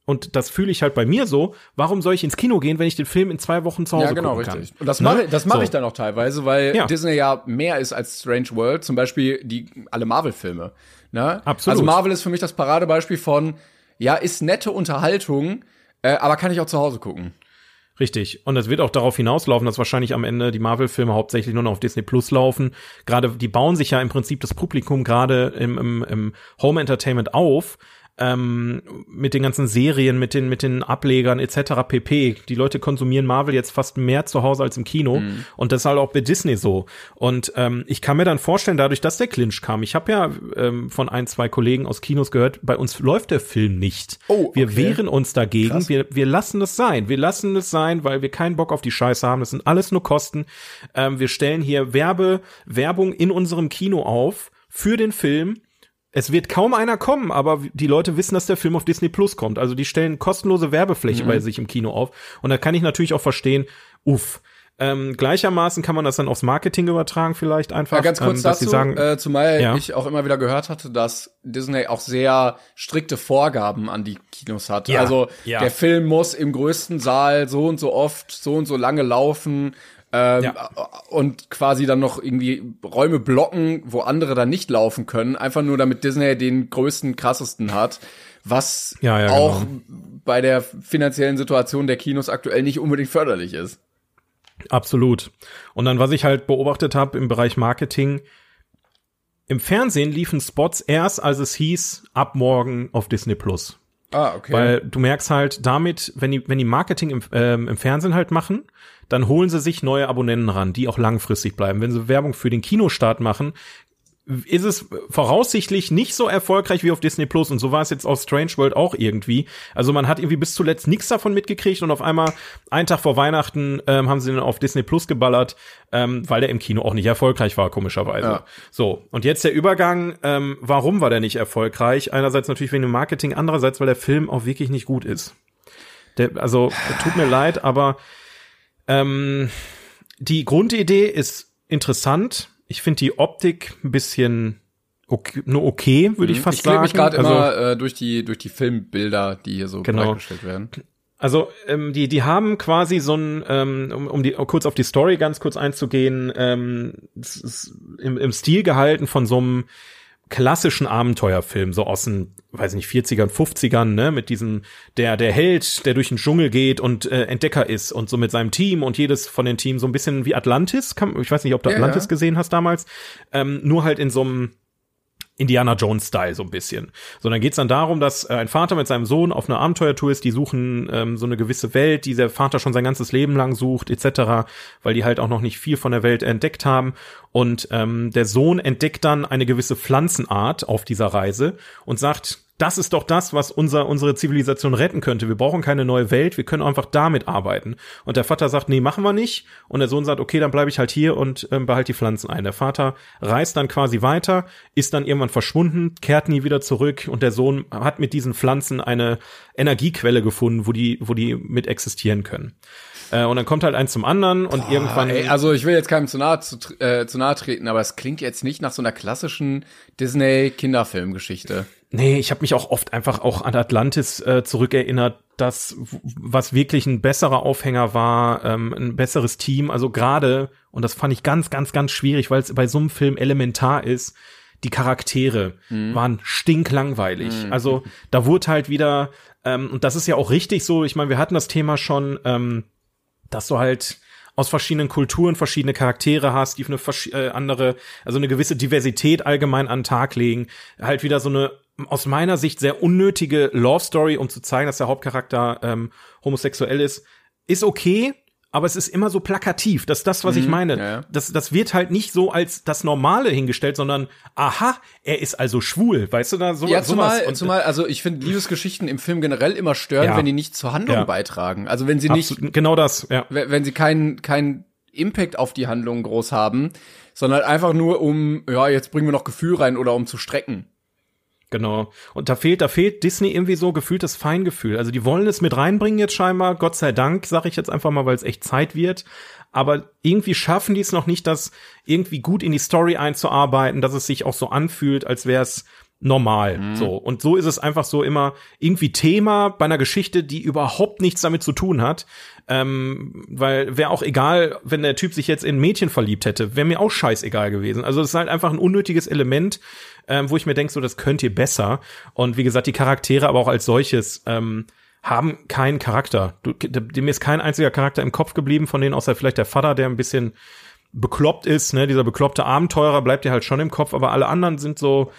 und das fühle ich halt bei mir so. Warum soll ich ins Kino gehen, wenn ich den Film in zwei Wochen zu Hause ja, genau, gucken kann? richtig. Und das mache das mach so. ich dann auch teilweise, weil ja. Disney ja mehr ist als Strange World. Zum Beispiel die alle Marvel-Filme. Ne? Absolut. Also Marvel ist für mich das Paradebeispiel von, ja, ist nette Unterhaltung, äh, aber kann ich auch zu Hause gucken. Richtig. Und es wird auch darauf hinauslaufen, dass wahrscheinlich am Ende die Marvel-Filme hauptsächlich nur noch auf Disney Plus laufen. Gerade, die bauen sich ja im Prinzip das Publikum gerade im, im, im Home Entertainment auf ähm, mit den ganzen Serien, mit den, mit den Ablegern etc. pp. Die Leute konsumieren Marvel jetzt fast mehr zu Hause als im Kino. Mhm. Und das ist halt auch bei Disney so. Und ähm, ich kann mir dann vorstellen, dadurch, dass der Clinch kam, ich habe ja ähm, von ein, zwei Kollegen aus Kinos gehört, bei uns läuft der Film nicht. Oh, okay. Wir wehren uns dagegen. Wir, wir lassen es sein. Wir lassen es sein, weil wir keinen Bock auf die Scheiße haben. Das sind alles nur Kosten. Ähm, wir stellen hier Werbe, Werbung in unserem Kino auf für den Film es wird kaum einer kommen, aber die Leute wissen, dass der Film auf Disney Plus kommt. Also die stellen kostenlose Werbefläche mhm. bei sich im Kino auf. Und da kann ich natürlich auch verstehen, uff. Ähm, gleichermaßen kann man das dann aufs Marketing übertragen, vielleicht einfach. Ja, ganz kurz ähm, dass dazu, sagen, äh, zumal ja. ich auch immer wieder gehört hatte, dass Disney auch sehr strikte Vorgaben an die Kinos hat. Ja, also ja. der Film muss im größten Saal so und so oft, so und so lange laufen ähm, ja. und quasi dann noch irgendwie Räume blocken, wo andere dann nicht laufen können, einfach nur damit Disney den größten, krassesten hat, was ja, ja, auch genau. bei der finanziellen Situation der Kinos aktuell nicht unbedingt förderlich ist. Absolut. Und dann, was ich halt beobachtet habe im Bereich Marketing, im Fernsehen liefen Spots erst, als es hieß, ab morgen auf Disney Plus. Ah, okay. Weil du merkst halt damit, wenn die, wenn die Marketing im, ähm, im Fernsehen halt machen, dann holen sie sich neue Abonnenten ran, die auch langfristig bleiben. Wenn sie Werbung für den Kinostart machen, ist es voraussichtlich nicht so erfolgreich wie auf Disney Plus und so war es jetzt auf Strange World auch irgendwie. Also man hat irgendwie bis zuletzt nichts davon mitgekriegt und auf einmal einen Tag vor Weihnachten ähm, haben sie ihn auf Disney Plus geballert, ähm, weil der im Kino auch nicht erfolgreich war, komischerweise. Ja. So, und jetzt der Übergang, ähm, warum war der nicht erfolgreich? Einerseits natürlich wegen dem Marketing, andererseits, weil der Film auch wirklich nicht gut ist. Der, also, tut mir leid, aber ähm, die Grundidee ist interessant ich finde die Optik ein bisschen okay, nur okay, würde ich mhm. fast ich sagen. Ich mich gerade also, immer äh, durch die durch die Filmbilder, die hier so genau. bereitgestellt werden. Also ähm, die die haben quasi so ein ähm, um, um die um kurz auf die Story ganz kurz einzugehen, ähm, im, im Stil gehalten von so einem klassischen Abenteuerfilm, so aus den, weiß nicht, 40ern, 50ern, ne, mit diesem, der, der Held, der durch den Dschungel geht und äh, Entdecker ist und so mit seinem Team und jedes von den Teams so ein bisschen wie Atlantis, kann, ich weiß nicht, ob du ja, Atlantis ja. gesehen hast damals, ähm, nur halt in so einem Indiana Jones-Style so ein bisschen. So, dann geht's dann darum, dass äh, ein Vater mit seinem Sohn auf einer Abenteuertour ist, die suchen ähm, so eine gewisse Welt, die der Vater schon sein ganzes Leben lang sucht, etc., weil die halt auch noch nicht viel von der Welt entdeckt haben. Und ähm, der Sohn entdeckt dann eine gewisse Pflanzenart auf dieser Reise und sagt, das ist doch das, was unser, unsere Zivilisation retten könnte. Wir brauchen keine neue Welt, wir können einfach damit arbeiten. Und der Vater sagt, nee, machen wir nicht. Und der Sohn sagt, okay, dann bleibe ich halt hier und ähm, behalte die Pflanzen ein. Der Vater reist dann quasi weiter, ist dann irgendwann verschwunden, kehrt nie wieder zurück und der Sohn hat mit diesen Pflanzen eine Energiequelle gefunden, wo die, wo die mit existieren können. Äh, und dann kommt halt eins zum anderen und Boah, irgendwann. Ey, also ich will jetzt keinem zu nahe, zu, äh, zu nahe treten, aber es klingt jetzt nicht nach so einer klassischen Disney-Kinderfilmgeschichte. Nee, ich habe mich auch oft einfach auch an Atlantis äh, zurückerinnert, das, was wirklich ein besserer Aufhänger war, ähm, ein besseres Team. Also gerade, und das fand ich ganz, ganz, ganz schwierig, weil es bei so einem Film elementar ist, die Charaktere mhm. waren stinklangweilig. Mhm. Also da wurde halt wieder, ähm, und das ist ja auch richtig so, ich meine, wir hatten das Thema schon, ähm, dass du halt aus verschiedenen Kulturen verschiedene Charaktere hast, die eine äh, andere, also eine gewisse Diversität allgemein an den Tag legen. Halt wieder so eine aus meiner Sicht sehr unnötige Love Story, um zu zeigen, dass der Hauptcharakter ähm, homosexuell ist, ist okay, aber es ist immer so plakativ. Das ist das, was mhm, ich meine. Ja. Das, das wird halt nicht so als das Normale hingestellt, sondern aha, er ist also schwul. Weißt du da so Ja, zumal, sowas. zumal also ich finde Liebesgeschichten im Film generell immer stören, ja. wenn die nicht zur Handlung ja. beitragen. Also wenn sie Absolut, nicht genau das, ja. Wenn sie keinen keinen Impact auf die Handlung groß haben, sondern einfach nur um ja, jetzt bringen wir noch Gefühl rein oder um zu strecken. Genau. Und da fehlt, da fehlt Disney irgendwie so gefühltes Feingefühl. Also die wollen es mit reinbringen jetzt scheinbar, Gott sei Dank, sage ich jetzt einfach mal, weil es echt Zeit wird. Aber irgendwie schaffen die es noch nicht, das irgendwie gut in die Story einzuarbeiten, dass es sich auch so anfühlt, als wäre es normal. Mhm. So. Und so ist es einfach so immer irgendwie Thema bei einer Geschichte, die überhaupt nichts damit zu tun hat. Ähm, weil wäre auch egal, wenn der Typ sich jetzt in Mädchen verliebt hätte, wäre mir auch scheißegal gewesen. Also es ist halt einfach ein unnötiges Element, ähm, wo ich mir denke, so, das könnt ihr besser. Und wie gesagt, die Charaktere aber auch als solches, ähm, haben keinen Charakter. Du, dem ist kein einziger Charakter im Kopf geblieben, von denen außer vielleicht der Vater, der ein bisschen bekloppt ist, ne, dieser bekloppte Abenteurer bleibt dir halt schon im Kopf, aber alle anderen sind so,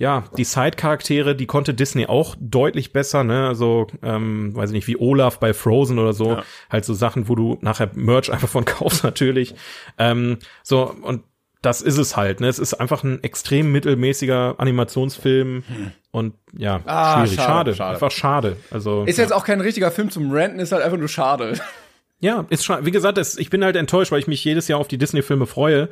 ja, die Side-Charaktere, die konnte Disney auch deutlich besser, ne? Also, ähm, weiß ich nicht, wie Olaf bei Frozen oder so. Ja. Halt so Sachen, wo du nachher Merch einfach von kaufst, natürlich. Ähm, so, und das ist es halt, ne? Es ist einfach ein extrem mittelmäßiger Animationsfilm hm. und ja, ah, schwierig. Schade, schade, schade, Einfach schade. Also. Ist ja. jetzt auch kein richtiger Film zum Ranten, ist halt einfach nur schade. Ja, ist schon, wie gesagt, das, ich bin halt enttäuscht, weil ich mich jedes Jahr auf die Disney-Filme freue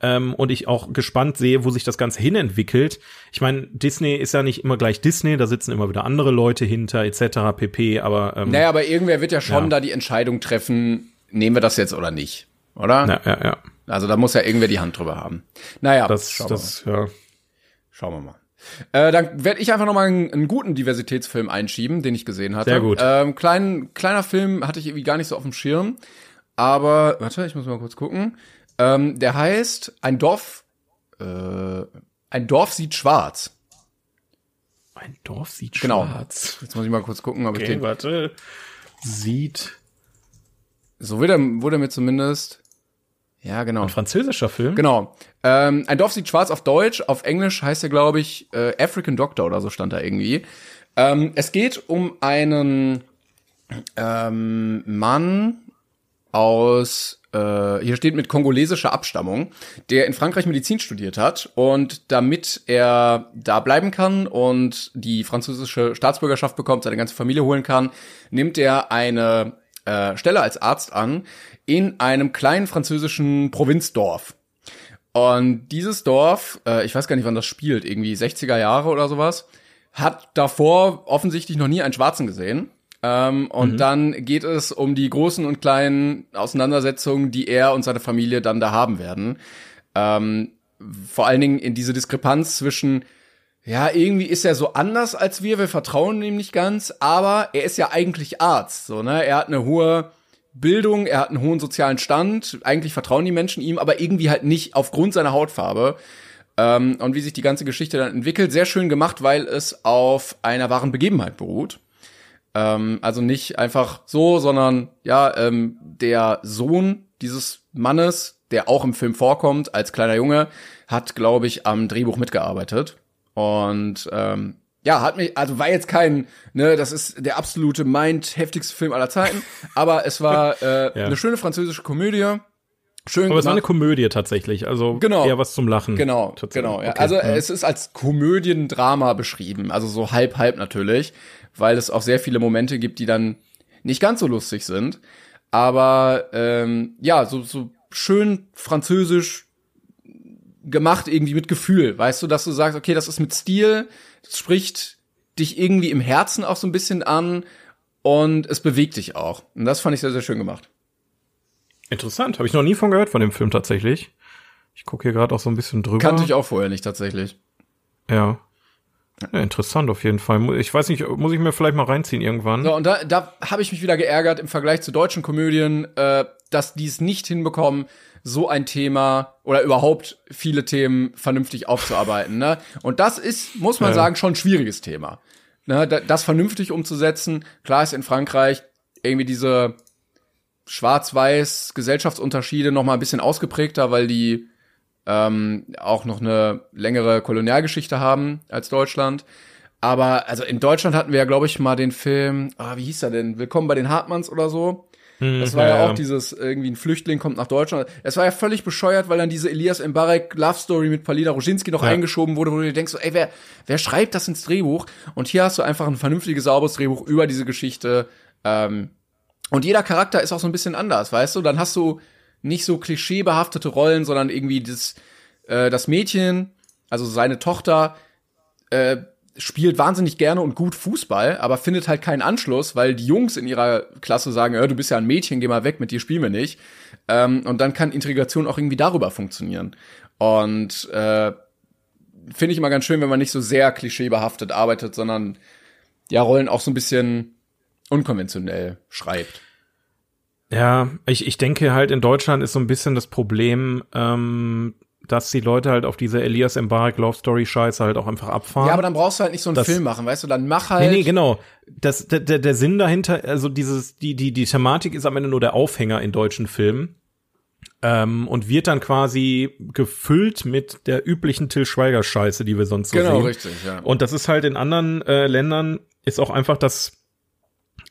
ähm, und ich auch gespannt sehe, wo sich das Ganze hinentwickelt. Ich meine, Disney ist ja nicht immer gleich Disney, da sitzen immer wieder andere Leute hinter, etc. pp. Aber ähm, naja, aber irgendwer wird ja schon ja. da die Entscheidung treffen, nehmen wir das jetzt oder nicht, oder? Ja, ja, ja. Also da muss ja irgendwer die Hand drüber haben. Naja, das, das, ja. Schauen wir mal. Äh, dann werde ich einfach noch mal einen, einen, guten Diversitätsfilm einschieben, den ich gesehen hatte. Sehr gut. Ähm, klein, kleiner Film hatte ich irgendwie gar nicht so auf dem Schirm. Aber, warte, ich muss mal kurz gucken. Ähm, der heißt Ein Dorf, äh, ein Dorf sieht schwarz. Ein Dorf sieht genau. schwarz. Jetzt muss ich mal kurz gucken, ob okay, ich den. Warte. Sieht. So wird er, wurde mir zumindest. Ja, genau. Ein französischer Film? Genau. Ähm, ein Dorf sieht schwarz auf Deutsch, auf Englisch heißt er, glaube ich, äh, African Doctor oder so stand da irgendwie. Ähm, es geht um einen ähm, Mann aus äh, hier steht mit kongolesischer Abstammung, der in Frankreich Medizin studiert hat und damit er da bleiben kann und die französische Staatsbürgerschaft bekommt, seine ganze Familie holen kann, nimmt er eine äh, Stelle als Arzt an in einem kleinen französischen Provinzdorf. Und dieses Dorf, äh, ich weiß gar nicht, wann das spielt, irgendwie 60er Jahre oder sowas, hat davor offensichtlich noch nie einen Schwarzen gesehen. Ähm, und mhm. dann geht es um die großen und kleinen Auseinandersetzungen, die er und seine Familie dann da haben werden. Ähm, vor allen Dingen in diese Diskrepanz zwischen, ja, irgendwie ist er so anders als wir, wir vertrauen ihm nicht ganz, aber er ist ja eigentlich Arzt, so, ne? Er hat eine hohe Bildung, er hat einen hohen sozialen Stand, eigentlich vertrauen die Menschen ihm, aber irgendwie halt nicht aufgrund seiner Hautfarbe. Ähm, und wie sich die ganze Geschichte dann entwickelt, sehr schön gemacht, weil es auf einer wahren Begebenheit beruht. Ähm, also nicht einfach so, sondern ja, ähm, der Sohn dieses Mannes, der auch im Film vorkommt als kleiner Junge, hat, glaube ich, am Drehbuch mitgearbeitet. Und ähm, ja, hat mich, also war jetzt kein, ne, das ist der absolute mind heftigste Film aller Zeiten, aber es war äh, ja. eine schöne französische Komödie. Schön Aber es war eine Komödie tatsächlich, also genau, eher was zum Lachen. Genau, genau. Ja. Okay, also ja. es ist als Komödiendrama beschrieben, also so halb halb natürlich weil es auch sehr viele Momente gibt, die dann nicht ganz so lustig sind. Aber ähm, ja, so, so schön französisch gemacht, irgendwie mit Gefühl. Weißt du, dass du sagst, okay, das ist mit Stil, das spricht dich irgendwie im Herzen auch so ein bisschen an und es bewegt dich auch. Und das fand ich sehr, sehr schön gemacht. Interessant, habe ich noch nie von gehört von dem Film tatsächlich. Ich gucke hier gerade auch so ein bisschen drüber. Kannte ich auch vorher nicht tatsächlich. Ja. Ja, interessant auf jeden Fall. Ich weiß nicht, muss ich mir vielleicht mal reinziehen irgendwann. So, und da, da habe ich mich wieder geärgert im Vergleich zu deutschen Komödien, äh, dass die es nicht hinbekommen, so ein Thema oder überhaupt viele Themen vernünftig aufzuarbeiten. Ne? Und das ist, muss man ja. sagen, schon ein schwieriges Thema. Ne? Das vernünftig umzusetzen. Klar ist in Frankreich irgendwie diese schwarz-weiß Gesellschaftsunterschiede noch mal ein bisschen ausgeprägter, weil die ähm, auch noch eine längere Kolonialgeschichte haben als Deutschland. Aber also in Deutschland hatten wir ja, glaube ich, mal den Film, ah, wie hieß er denn? Willkommen bei den Hartmanns oder so. Hm, das war ja, ja, auch dieses, irgendwie ein Flüchtling kommt nach Deutschland. Es war ja völlig bescheuert, weil dann diese Elias Mbarek Love Story mit Palina Roginski noch ja. eingeschoben wurde, wo du dir denkst, so, ey, wer, wer schreibt das ins Drehbuch? Und hier hast du einfach ein vernünftiges, sauberes Drehbuch über diese Geschichte. Ähm, und jeder Charakter ist auch so ein bisschen anders, weißt du? Dann hast du nicht so klischeebehaftete Rollen, sondern irgendwie das, äh, das Mädchen, also seine Tochter, äh, spielt wahnsinnig gerne und gut Fußball, aber findet halt keinen Anschluss, weil die Jungs in ihrer Klasse sagen, du bist ja ein Mädchen, geh mal weg, mit dir spielen wir nicht. Ähm, und dann kann Integration auch irgendwie darüber funktionieren. Und äh, finde ich immer ganz schön, wenn man nicht so sehr klischeebehaftet arbeitet, sondern ja, Rollen auch so ein bisschen unkonventionell schreibt. Ja, ich, ich denke halt in Deutschland ist so ein bisschen das Problem, ähm, dass die Leute halt auf diese Elias Mbarek Love Story Scheiße halt auch einfach abfahren. Ja, aber dann brauchst du halt nicht so einen das, Film machen, weißt du, dann mach halt. Nee, nee, genau. Das, der, der, der Sinn dahinter, also dieses, die, die, die Thematik ist am Ende nur der Aufhänger in deutschen Filmen. Ähm, und wird dann quasi gefüllt mit der üblichen Till Schweiger Scheiße, die wir sonst so genau, sehen. Genau, richtig, ja. Und das ist halt in anderen äh, Ländern ist auch einfach das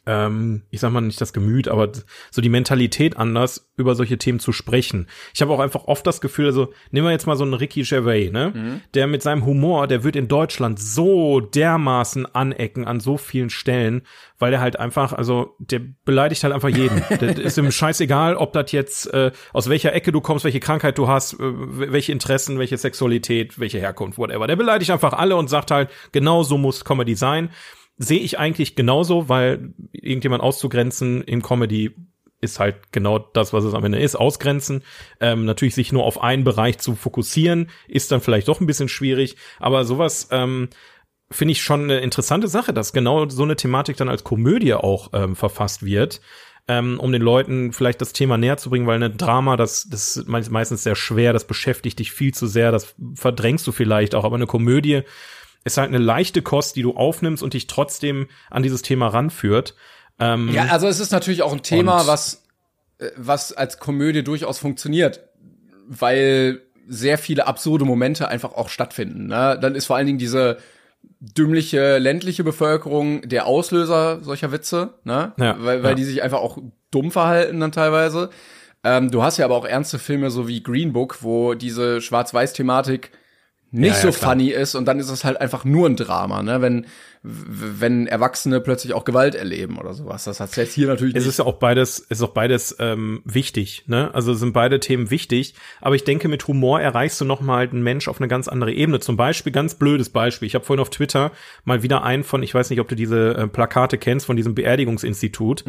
ähm, ich sag mal nicht das Gemüt, aber so die Mentalität anders, über solche Themen zu sprechen. Ich habe auch einfach oft das Gefühl, also nehmen wir jetzt mal so einen Ricky Gervais, ne? Mhm. Der mit seinem Humor, der wird in Deutschland so dermaßen anecken an so vielen Stellen, weil der halt einfach, also der beleidigt halt einfach jeden. der ist ihm scheißegal, ob das jetzt äh, aus welcher Ecke du kommst, welche Krankheit du hast, äh, welche Interessen, welche Sexualität, welche Herkunft, whatever. Der beleidigt einfach alle und sagt halt, genau so muss Comedy sein sehe ich eigentlich genauso, weil irgendjemand auszugrenzen in Comedy ist halt genau das, was es am Ende ist, ausgrenzen. Ähm, natürlich sich nur auf einen Bereich zu fokussieren, ist dann vielleicht doch ein bisschen schwierig, aber sowas ähm, finde ich schon eine interessante Sache, dass genau so eine Thematik dann als Komödie auch ähm, verfasst wird. Ähm, um den Leuten vielleicht das Thema näher zu bringen, weil eine Drama, das, das ist meistens sehr schwer, das beschäftigt dich viel zu sehr, das verdrängst du vielleicht auch, aber eine Komödie ist halt eine leichte Kost, die du aufnimmst und dich trotzdem an dieses Thema ranführt. Ähm, ja, also es ist natürlich auch ein Thema, was, äh, was als Komödie durchaus funktioniert, weil sehr viele absurde Momente einfach auch stattfinden. Ne? Dann ist vor allen Dingen diese dümmliche ländliche Bevölkerung der Auslöser solcher Witze, ne? Ja, weil weil ja. die sich einfach auch dumm verhalten dann teilweise. Ähm, du hast ja aber auch ernste Filme so wie Green Book, wo diese Schwarz-Weiß-Thematik nicht Ja, ja, so klar. funny ist und dann ist es halt einfach nur ein Drama, ne? Wenn wenn Erwachsene plötzlich auch Gewalt erleben oder sowas. Das hat's jetzt hier natürlich Es nicht. ist ja auch beides, ist auch beides ähm, wichtig, ne? Also sind beide Themen wichtig, aber ich denke, mit Humor erreichst du noch mal halt einen Mensch auf eine ganz andere Ebene. Zum Beispiel, ganz blödes Beispiel. Ich habe vorhin auf Twitter mal wieder einen von, ich weiß nicht, ob du diese äh, Plakate kennst, von diesem Beerdigungsinstitut,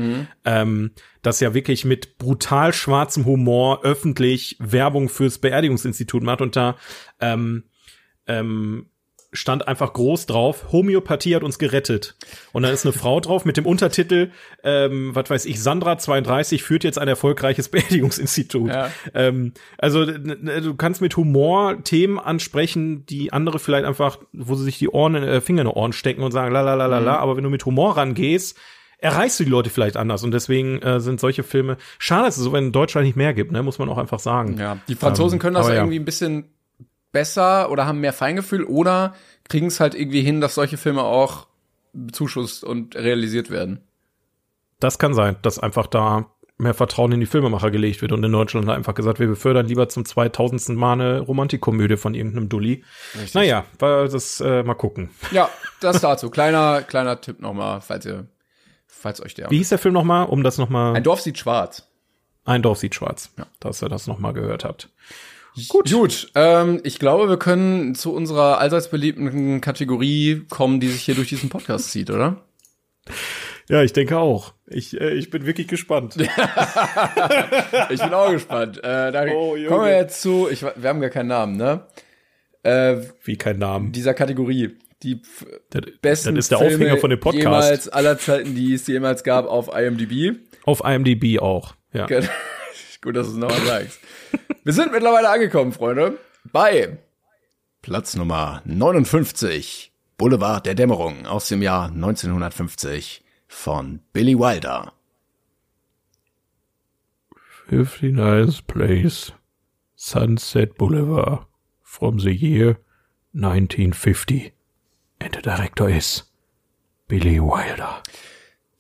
ähm, das ja wirklich mit brutal schwarzem Humor öffentlich Werbung fürs Beerdigungsinstitut macht und da ähm, ähm, stand einfach groß drauf, Homöopathie hat uns gerettet. Und dann ist eine Frau drauf mit dem Untertitel, ähm, was weiß ich, Sandra 32 führt jetzt ein erfolgreiches Beerdigungsinstitut. Ja. Ähm, also du kannst mit Humor Themen ansprechen, die andere vielleicht einfach, wo sie sich die Ohren, äh, Finger in die Ohren stecken und sagen, la la la la la, aber wenn du mit Humor rangehst, erreichst du die Leute vielleicht anders. Und deswegen äh, sind solche Filme, schade, dass es so in Deutschland nicht mehr gibt, ne, muss man auch einfach sagen. Ja, die Franzosen Ähm, können das ja. irgendwie ein bisschen besser oder haben mehr Feingefühl oder kriegen es halt irgendwie hin, dass solche Filme auch bezuschusst und realisiert werden. Das kann sein, dass einfach da mehr Vertrauen in die Filmemacher gelegt wird und in Deutschland einfach gesagt, wir befördern lieber zum 2000. Mal eine Romantikkomödie von irgendeinem Dulli. Naja, war das äh, mal gucken. Ja, das dazu. Kleiner, kleiner Tipp nochmal, falls ihr, falls euch der. Wie hieß der Film nochmal, um das nochmal, Ein Dorf sieht schwarz. ein Dorf sieht schwarz, ja. dass ihr das nochmal gehört habt. Gut, gut. Ähm, ich glaube, wir können zu unserer allseits beliebten Kategorie kommen, die sich hier durch diesen Podcast zieht, oder? Ja, ich denke auch. Ich, äh, ich bin wirklich gespannt. Ich bin auch gespannt. Äh, da Oh, kommen wir jetzt zu, ich, wir haben gar keinen Namen, ne? Äh, Wie kein Namen. dieser Kategorie. Die Das, besten das ist der Filme Aufhänger von dem Podcast. jemals aller Zeiten, die es jemals gab auf IMDb. Auf IMDb auch. Ja. Gut, dass du es nochmal sagst. Wir sind mittlerweile angekommen, Freunde, bei Platz Nummer 59, Boulevard der Dämmerung aus dem Jahr 1950 von Billy Wilder. 59th Place, Sunset Boulevard, from the year 1950. And the director is Billy Wilder.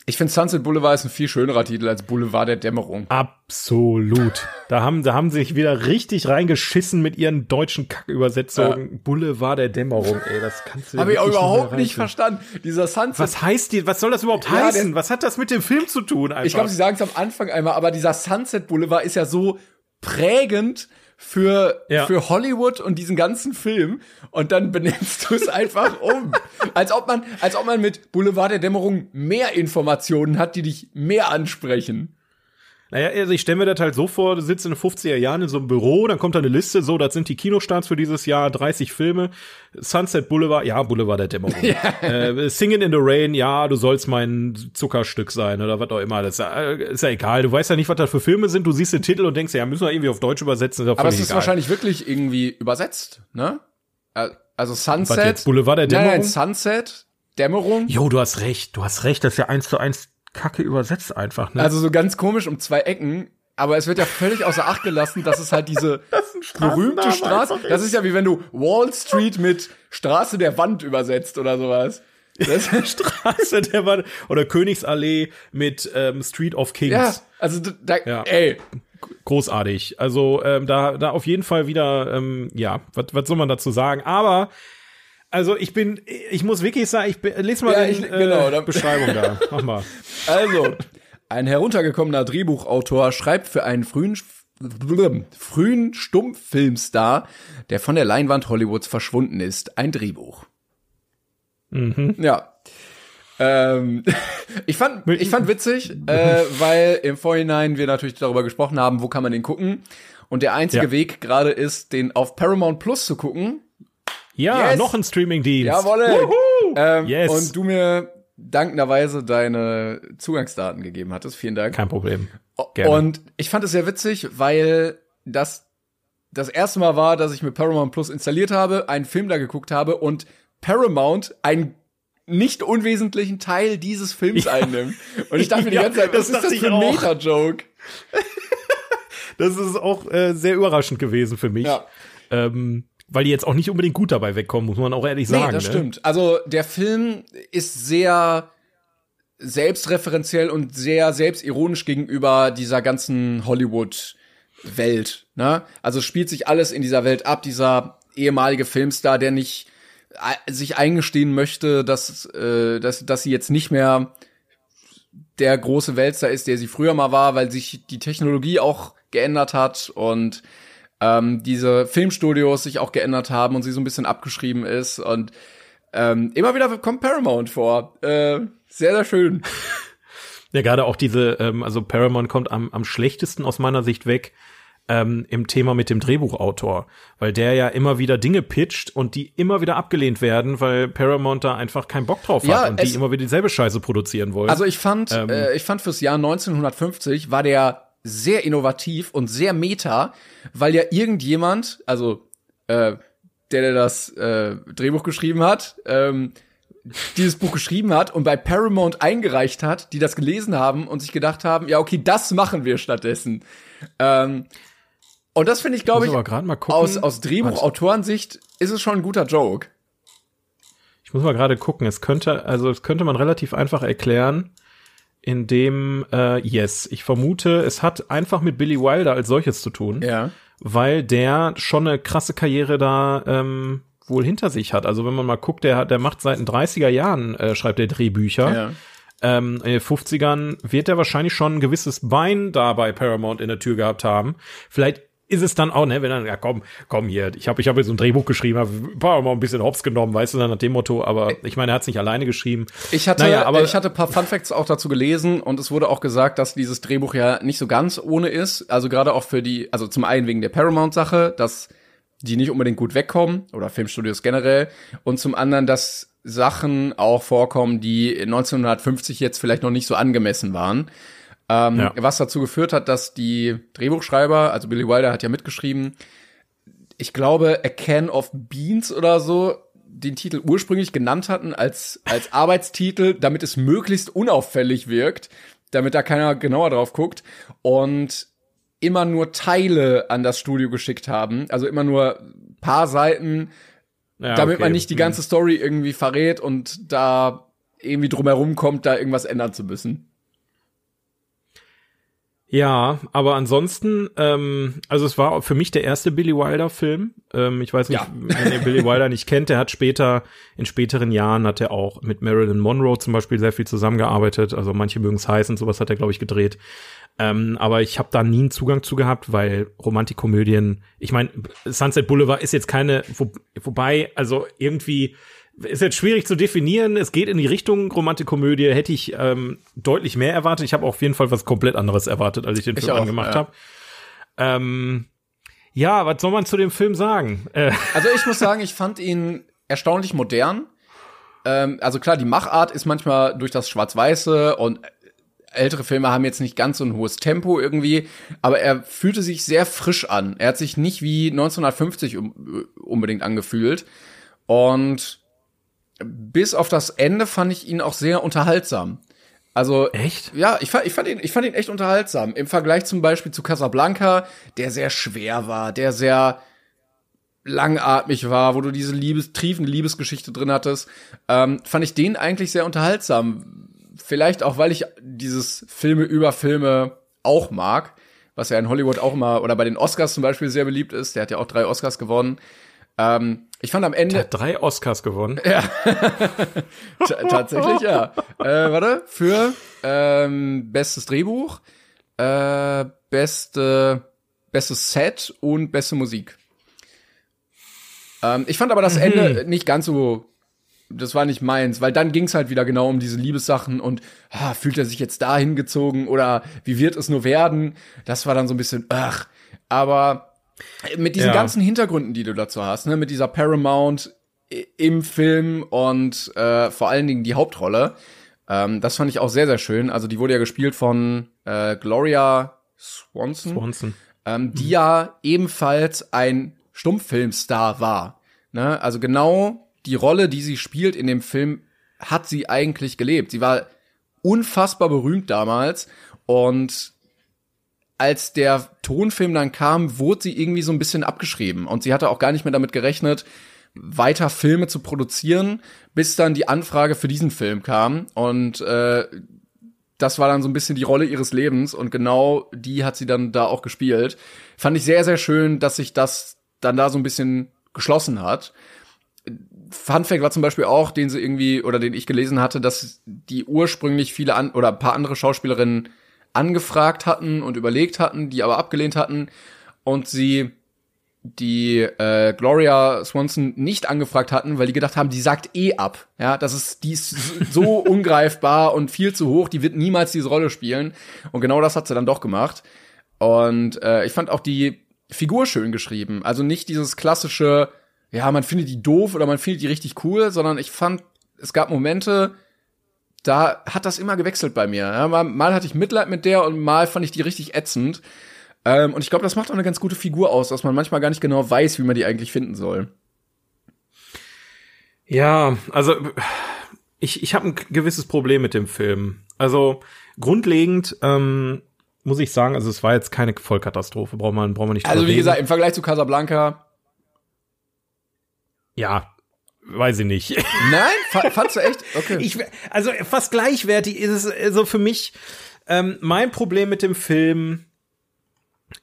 Ich finde Sunset Boulevard ist ein viel schönerer Titel als Boulevard der Dämmerung. Absolut. Da haben, da haben sie sich wieder richtig reingeschissen mit ihren deutschen Kackübersetzungen. Boulevard der Dämmerung, ey, das kannst du Habe ich auch überhaupt nicht verstanden. Dieser Sunset Was heißt die, was soll das überhaupt Ja, heißen? Was hat das mit dem Film zu tun einfach? Ich glaube, sie sagen es am Anfang einmal, aber dieser Sunset Boulevard ist ja so prägend für, Ja. für Hollywood und diesen ganzen Film. Und dann benennst du es einfach um. als ob man, als ob man mit Boulevard der Dämmerung mehr Informationen hat, die dich mehr ansprechen. Naja, also ich stelle mir das halt so vor, du sitzt in den 50er Jahren in so einem Büro, dann kommt da eine Liste, so, das sind die Kinostarts für dieses Jahr, 30 Filme. Sunset Boulevard, ja, Boulevard der Dämmerung. äh, Singing in the Rain, ja, du sollst mein Zuckerstück sein oder was auch immer. Das ist ja, egal. Du weißt ja nicht, was das für Filme sind. Du siehst den Titel und denkst, ja, müssen wir irgendwie auf Deutsch übersetzen. Aber es ist egal. wahrscheinlich wirklich irgendwie übersetzt, ne? Äh, Also Sunset. Boulevard der Nein, nein, Dämmerung? Sunset, Dämmerung. Jo, du hast recht, du hast recht, das ist ja eins zu eins Kacke übersetzt einfach, ne? Also so ganz komisch um zwei Ecken. Aber es wird ja völlig außer Acht gelassen, dass es halt diese berühmte Straße, das ist ja wie wenn du Wall Street mit Straße der Wand übersetzt oder sowas. Das, Straße der war oder Königsallee mit ähm, Street of Kings. ja, also da, Ja. ey, großartig. Also ähm, da, da auf jeden Fall wieder, ähm, ja, was soll man dazu sagen? Aber also ich bin, ich muss wirklich sagen, ich bin, lese mal Ja, die ich- genau, Beschreibung da. Mach mal. also ein heruntergekommener Drehbuchautor schreibt für einen frühen frühen Stummfilmstar, der von der Leinwand Hollywoods verschwunden ist, ein Drehbuch. Ja. Ähm, ich fand, ich fand witzig, äh, weil im Vorhinein wir natürlich darüber gesprochen haben, wo kann man den gucken. Und der einzige Ja. Weg gerade ist, den auf Paramount Plus zu gucken. Ja, Yes. noch ein Streamingdienst. Jawolle! Ähm, Yes. Und du mir dankenderweise deine Zugangsdaten gegeben hattest. Vielen Dank. Kein Problem. Gerne. Und ich fand es sehr witzig, weil das das erste Mal war, dass ich mir Paramount Plus installiert habe, einen Film da geguckt habe und Paramount einen nicht unwesentlichen Teil dieses Films einnimmt. Und ich dachte mir die Ja, ganze Zeit, was das ist das für ein. Meta-Joke? Das ist auch äh, sehr überraschend gewesen für mich. Ja. Ähm, weil die jetzt auch nicht unbedingt gut dabei wegkommen, muss man auch ehrlich sagen. Nee, das ne? stimmt. Also der Film ist sehr selbstreferenziell und sehr selbstironisch gegenüber dieser ganzen Hollywood-Welt. Ne? Also spielt sich alles in dieser Welt ab. Dieser ehemalige Filmstar, der nicht äh, sich eingestehen möchte, dass, äh, dass, dass sie jetzt nicht mehr der große Weltstar ist, der sie früher mal war, weil sich die Technologie auch geändert hat und ähm, diese Filmstudios sich auch geändert haben und sie so ein bisschen abgeschrieben ist und ähm, immer wieder kommt Paramount vor. Äh, sehr, sehr schön. Ja, gerade auch diese, ähm, also Paramount kommt am, am schlechtesten aus meiner Sicht weg ähm, im Thema mit dem Drehbuchautor, weil der ja immer wieder Dinge pitcht und die immer wieder abgelehnt werden, weil Paramount da einfach keinen Bock drauf ja, hat und die immer wieder dieselbe Scheiße produzieren wollen. Also ich fand, ähm, äh, ich fand fürs Jahr 1950 war der sehr innovativ und sehr meta, weil ja irgendjemand, also äh, der, der das äh, Drehbuch geschrieben hat, ähm, dieses Buch geschrieben hat und bei Paramount eingereicht hat, die das gelesen haben und sich gedacht haben, ja, okay, das machen wir stattdessen. Ähm, und das finde ich, glaube ich, ich aus, aus Drehbuchautorensicht ist es schon ein guter Joke. Ich muss mal gerade gucken. Es könnte, also es könnte man relativ einfach erklären, indem, äh, yes, ich vermute, es hat einfach mit Billy Wilder als solches zu tun. Ja. Weil der schon eine krasse Karriere da ähm, wohl hinter sich hat. Also wenn man mal guckt, der, der macht seit den 30er Jahren, äh, schreibt er Drehbücher. Ja. Ähm, in den 50ern wird er wahrscheinlich schon ein gewisses Bein da bei Paramount in der Tür gehabt haben. Vielleicht ist es dann auch, ne, wenn dann, ja komm, komm hier, ich habe ich hab jetzt so ein Drehbuch geschrieben, habe mal ein bisschen hops genommen, weißt du, dann nach dem Motto, aber ich meine, er hat es nicht alleine geschrieben. Ich hatte, naja, aber ich hatte paar Fun Facts auch dazu gelesen und es wurde auch gesagt, dass dieses Drehbuch ja nicht so ganz ohne ist, also gerade auch für die, also zum einen wegen der Paramount-Sache, dass die nicht unbedingt gut wegkommen oder Filmstudios generell und zum anderen, dass Sachen auch vorkommen, die 1950 jetzt vielleicht noch nicht so angemessen waren. Ähm, ja. Was dazu geführt hat, dass die Drehbuchschreiber, also Billy Wilder hat ja mitgeschrieben, ich glaube, A Can of Beans oder so, den Titel ursprünglich genannt hatten als, als Arbeitstitel, damit es möglichst unauffällig wirkt, damit da keiner genauer drauf guckt. Und immer nur Teile an das Studio geschickt haben, also immer nur paar Seiten, ja, damit okay. man nicht die ganze mhm. Story irgendwie verrät und da irgendwie drumherum kommt, da irgendwas ändern zu müssen. Ja, aber ansonsten, ähm, also es war für mich der erste Billy Wilder Film. Ähm, ich weiß nicht, ja. wenn ihr Billy Wilder nicht kennt, der hat später, in späteren Jahren hat er auch mit Marilyn Monroe zum Beispiel sehr viel zusammengearbeitet. Also manche mögen es heißen, sowas hat er, glaube ich, gedreht. Ähm, aber ich habe da nie einen Zugang zu gehabt, weil Romantikkomödien, ich meine, Sunset Boulevard ist jetzt keine, wo, wobei, also irgendwie ist jetzt schwierig zu definieren. Es geht in die Richtung Romantikkomödie. Hätte ich ähm, deutlich mehr erwartet. Ich habe auf jeden Fall was komplett anderes erwartet, als ich den ich Film auch, angemacht ja. habe. Ähm, ja, was soll man zu dem Film sagen? Äh. Also ich muss sagen, ich fand ihn erstaunlich modern. Ähm, also klar, die Machart ist manchmal durch das Schwarz-Weiße und ältere Filme haben jetzt nicht ganz so ein hohes Tempo irgendwie, aber er fühlte sich sehr frisch an. Er hat sich nicht wie 1950 unbedingt angefühlt. Und bis auf das Ende fand ich ihn auch sehr unterhaltsam. Also echt? Ja, ich fand, ich fand ihn, ich fand ihn echt unterhaltsam im Vergleich zum Beispiel zu Casablanca, der sehr schwer war, der sehr langatmig war, wo du diese Liebes, triefende Liebesgeschichte drin hattest, ähm, fand ich den eigentlich sehr unterhaltsam vielleicht auch, weil ich dieses Filme über Filme auch mag, was ja in Hollywood auch immer oder bei den Oscars zum Beispiel sehr beliebt ist. Der hat ja auch drei Oscars gewonnen. Ähm, ich fand am Ende. Der hat drei Oscars gewonnen. Ja. Tatsächlich, ja. Äh, warte, für ähm, bestes Drehbuch, äh, beste, bestes Set und beste Musik. Ähm, ich fand aber das mhm. Ende nicht ganz so das war nicht meins, weil dann ging es halt wieder genau um diese Liebessachen und ah, fühlt er sich jetzt da hingezogen oder wie wird es nur werden? Das war dann so ein bisschen, ach, aber mit diesen ja. ganzen Hintergründen, die du dazu hast, ne, mit dieser Paramount im Film und äh, vor allen Dingen die Hauptrolle, ähm, das fand ich auch sehr, sehr schön. Also die wurde ja gespielt von äh, Gloria Swanson, Swanson. Ähm, die mhm. ja ebenfalls ein Stummfilmstar war. Ne? Also genau die Rolle, die sie spielt in dem Film, hat sie eigentlich gelebt. Sie war unfassbar berühmt damals und als der Tonfilm dann kam, wurde sie irgendwie so ein bisschen abgeschrieben. Und sie hatte auch gar nicht mehr damit gerechnet, weiter Filme zu produzieren, bis dann die Anfrage für diesen Film kam. Und äh, das war dann so ein bisschen die Rolle ihres Lebens. Und genau die hat sie dann da auch gespielt. Fand ich sehr, sehr schön, dass sich das dann da so ein bisschen geschlossen hat. Fun Fact war zum Beispiel auch, den sie irgendwie oder den ich gelesen hatte, dass die ursprünglich viele an oder ein paar andere Schauspielerinnen angefragt hatten und überlegt hatten, die aber abgelehnt hatten und sie die äh, Gloria Swanson nicht angefragt hatten, weil die gedacht haben, die sagt eh ab. Ja, das ist die ist so ungreifbar und viel zu hoch, die wird niemals diese Rolle spielen. Und genau das hat sie dann doch gemacht. Und äh, ich fand auch die Figur schön geschrieben. Also nicht dieses klassische, ja, man findet die doof oder man findet die richtig cool, sondern ich fand, es gab Momente, da hat das immer gewechselt bei mir. Ja, mal, mal hatte ich Mitleid mit der und mal fand ich die richtig ätzend. Ähm, und ich glaube, das macht auch eine ganz gute Figur aus, dass man manchmal gar nicht genau weiß, wie man die eigentlich finden soll. Ja, also ich, ich habe ein gewisses Problem mit dem Film. Also grundlegend ähm, muss ich sagen, also es war jetzt keine Vollkatastrophe, braucht man, braucht man nicht Also wie reden. gesagt, im Vergleich zu Casablanca. Ja, weiß ich nicht. Nein, fandst du echt? Okay. Ich, also fast gleichwertig ist es also für mich. Ähm, mein Problem mit dem Film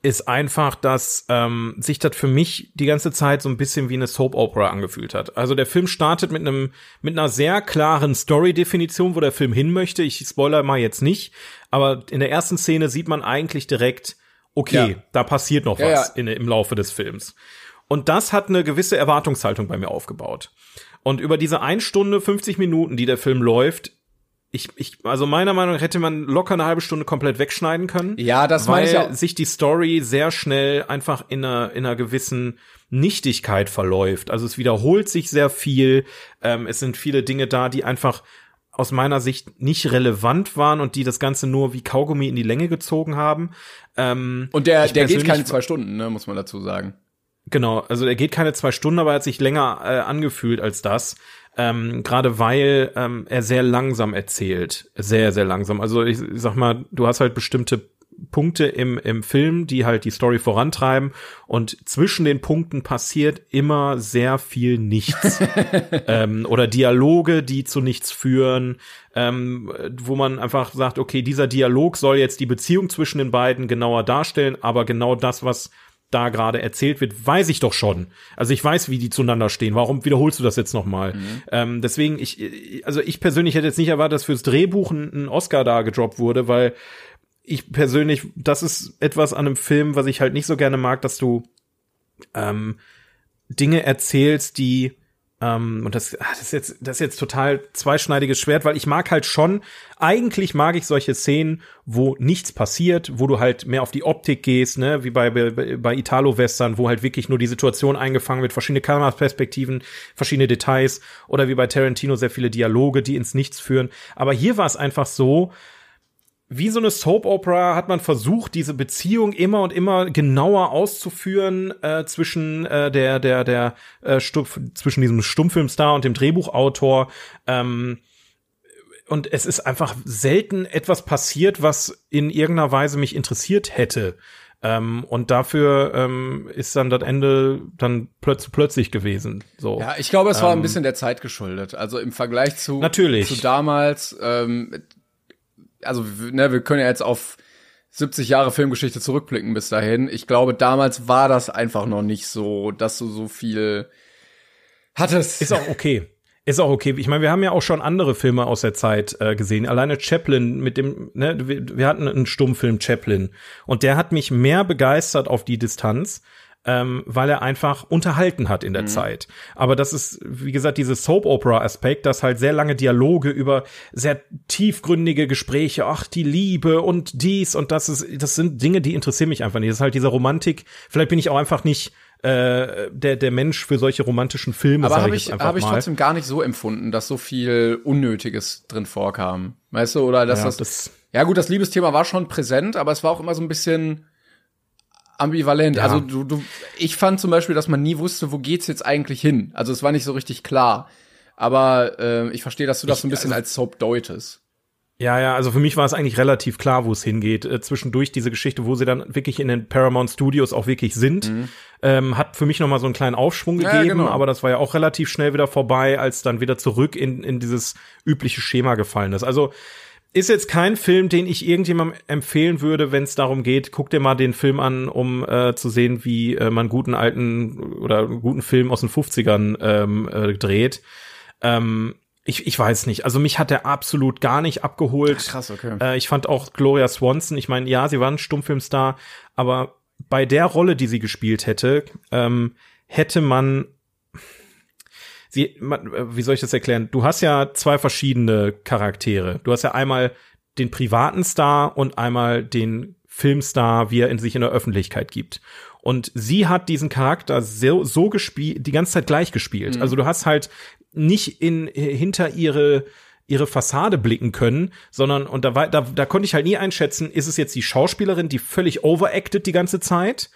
ist einfach, dass ähm, sich das für mich die ganze Zeit so ein bisschen wie eine Soap Opera angefühlt hat. Also der Film startet mit einem mit einer sehr klaren Story-Definition, wo der Film hin möchte. Ich spoiler mal jetzt nicht, aber in der ersten Szene sieht man eigentlich direkt, okay, ja. da passiert noch ja, was ja. In, im Laufe des Films. Und das hat eine gewisse Erwartungshaltung bei mir aufgebaut. Und über diese 1 Stunde 50 Minuten, die der Film läuft, ich, ich, also meiner Meinung nach hätte man locker eine halbe Stunde komplett wegschneiden können. Ja, das weil ich auch. sich die Story sehr schnell einfach in einer, in einer gewissen Nichtigkeit verläuft. Also es wiederholt sich sehr viel. Ähm, es sind viele Dinge da, die einfach aus meiner Sicht nicht relevant waren und die das Ganze nur wie Kaugummi in die Länge gezogen haben. Ähm, und der, der geht keine zwei Stunden, ne, muss man dazu sagen. Genau, also er geht keine zwei Stunden, aber er hat sich länger äh, angefühlt als das. Ähm, gerade weil ähm, er sehr langsam erzählt, sehr sehr langsam. Also ich, ich sag mal, du hast halt bestimmte Punkte im, im Film, die halt die Story vorantreiben. Und zwischen den Punkten passiert immer sehr viel nichts. ähm, oder Dialoge, die zu nichts führen, ähm, wo man einfach sagt, okay, dieser Dialog soll jetzt die Beziehung zwischen den beiden genauer darstellen, aber genau das, was da gerade erzählt wird, weiß ich doch schon. Also ich weiß, wie die zueinander stehen. Warum wiederholst du das jetzt nochmal? Mhm. Ähm, deswegen, ich, also ich persönlich hätte jetzt nicht erwartet, dass fürs Drehbuch ein, ein Oscar da gedroppt wurde, weil ich persönlich, das ist etwas an einem Film, was ich halt nicht so gerne mag, dass du ähm, Dinge erzählst, die ähm, und das, ach, das ist jetzt, das ist jetzt total zweischneidiges Schwert, weil ich mag halt schon, eigentlich mag ich solche Szenen, wo nichts passiert, wo du halt mehr auf die Optik gehst, ne, wie bei, bei, bei Italo-Western, wo halt wirklich nur die Situation eingefangen wird, verschiedene Kameraperspektiven, verschiedene Details, oder wie bei Tarantino sehr viele Dialoge, die ins Nichts führen. Aber hier war es einfach so, wie so eine Soap Opera hat man versucht, diese Beziehung immer und immer genauer auszuführen äh, zwischen äh, der der der äh, Stumpf, zwischen diesem Stummfilmstar und dem Drehbuchautor. Ähm, und es ist einfach selten etwas passiert, was in irgendeiner Weise mich interessiert hätte. Ähm, und dafür ähm, ist dann das Ende dann plötz plötzlich gewesen. So. Ja, ich glaube, es war ein ähm, bisschen der Zeit geschuldet. Also im Vergleich zu, natürlich. zu damals, ähm, also ne, wir können ja jetzt auf 70 Jahre Filmgeschichte zurückblicken bis dahin. Ich glaube, damals war das einfach noch nicht so, dass du so viel hattest. Ist auch okay. Ist auch okay. Ich meine, wir haben ja auch schon andere Filme aus der Zeit äh, gesehen. Alleine Chaplin mit dem, ne, wir, wir hatten einen Stummfilm Chaplin und der hat mich mehr begeistert auf die Distanz ähm, weil er einfach unterhalten hat in der mhm. Zeit. Aber das ist, wie gesagt, dieses Soap-Opera-Aspekt, dass halt sehr lange Dialoge über sehr tiefgründige Gespräche, ach, die Liebe und dies und das ist, das sind Dinge, die interessieren mich einfach nicht. Das ist halt diese Romantik. Vielleicht bin ich auch einfach nicht äh, der der Mensch für solche romantischen Filme. Aber habe ich, hab ich trotzdem gar nicht so empfunden, dass so viel Unnötiges drin vorkam, weißt du, oder dass ja, das, das ja gut, das Liebesthema war schon präsent, aber es war auch immer so ein bisschen ambivalent. Ja. Also du, du, ich fand zum Beispiel, dass man nie wusste, wo geht's jetzt eigentlich hin. Also es war nicht so richtig klar. Aber äh, ich verstehe, dass du das ich, so ein bisschen also, als Soap deutest. Ja, ja, also für mich war es eigentlich relativ klar, wo es hingeht. Äh, zwischendurch diese Geschichte, wo sie dann wirklich in den Paramount Studios auch wirklich sind, mhm. ähm, hat für mich noch mal so einen kleinen Aufschwung gegeben, ja, genau. aber das war ja auch relativ schnell wieder vorbei, als dann wieder zurück in, in dieses übliche Schema gefallen ist. Also ist jetzt kein Film, den ich irgendjemandem empfehlen würde, wenn es darum geht, guck dir mal den Film an, um äh, zu sehen, wie äh, man guten alten oder guten Film aus den 50ern ähm, äh, dreht. Ähm, ich, ich weiß nicht. Also mich hat der absolut gar nicht abgeholt. Ach, krass, okay. Äh, ich fand auch Gloria Swanson, ich meine, ja, sie war ein Stummfilmstar, aber bei der Rolle, die sie gespielt hätte, ähm, hätte man sie, äh, wie soll ich das erklären? Du hast ja zwei verschiedene Charaktere. Du hast ja einmal den privaten Star und einmal den Filmstar, wie er in sich in der Öffentlichkeit gibt. Und sie hat diesen Charakter so, so gespielt, die ganze Zeit gleich gespielt. Mhm. Also du hast halt nicht in hinter ihre ihre Fassade blicken können, sondern und da war da, da konnte ich halt nie einschätzen, ist es jetzt die Schauspielerin, die völlig overacted die ganze Zeit?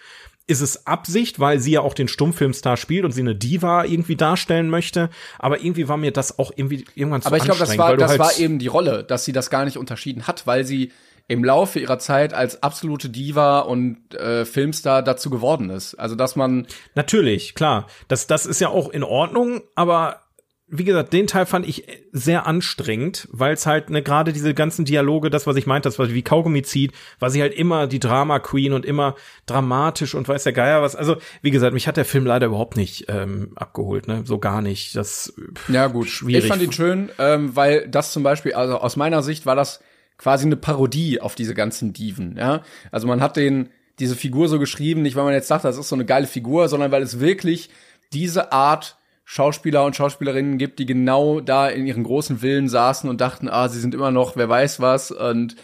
Ist es Absicht, weil sie ja auch den Stummfilmstar spielt und sie eine Diva irgendwie darstellen möchte? Aber irgendwie war mir das auch irgendwie irgendwann zu Aber ich glaube, das war das halt war eben die Rolle, dass sie das gar nicht unterschieden hat, weil sie im Laufe ihrer Zeit als absolute Diva und äh, Filmstar dazu geworden ist. Also dass man natürlich klar, das das ist ja auch in Ordnung, aber wie gesagt, den Teil fand ich sehr anstrengend, weil es halt ne, gerade diese ganzen Dialoge, das, was ich meinte, das, was wie Kaugummi zieht, war sie halt immer die Drama Queen und immer dramatisch und weiß der Geier was. Also, wie gesagt, mich hat der Film leider überhaupt nicht ähm, abgeholt, ne? So gar nicht. Das ja gut. Schwierig. Ich fand ihn schön, ähm, weil das zum Beispiel, also aus meiner Sicht war das quasi eine Parodie auf diese ganzen Diven, ja. Also man hat den diese Figur so geschrieben, nicht weil man jetzt sagt, das ist so eine geile Figur, sondern weil es wirklich diese Art Schauspieler und Schauspielerinnen gibt, die genau da in ihren großen Villen saßen und dachten, ah, sie sind immer noch, wer weiß was, und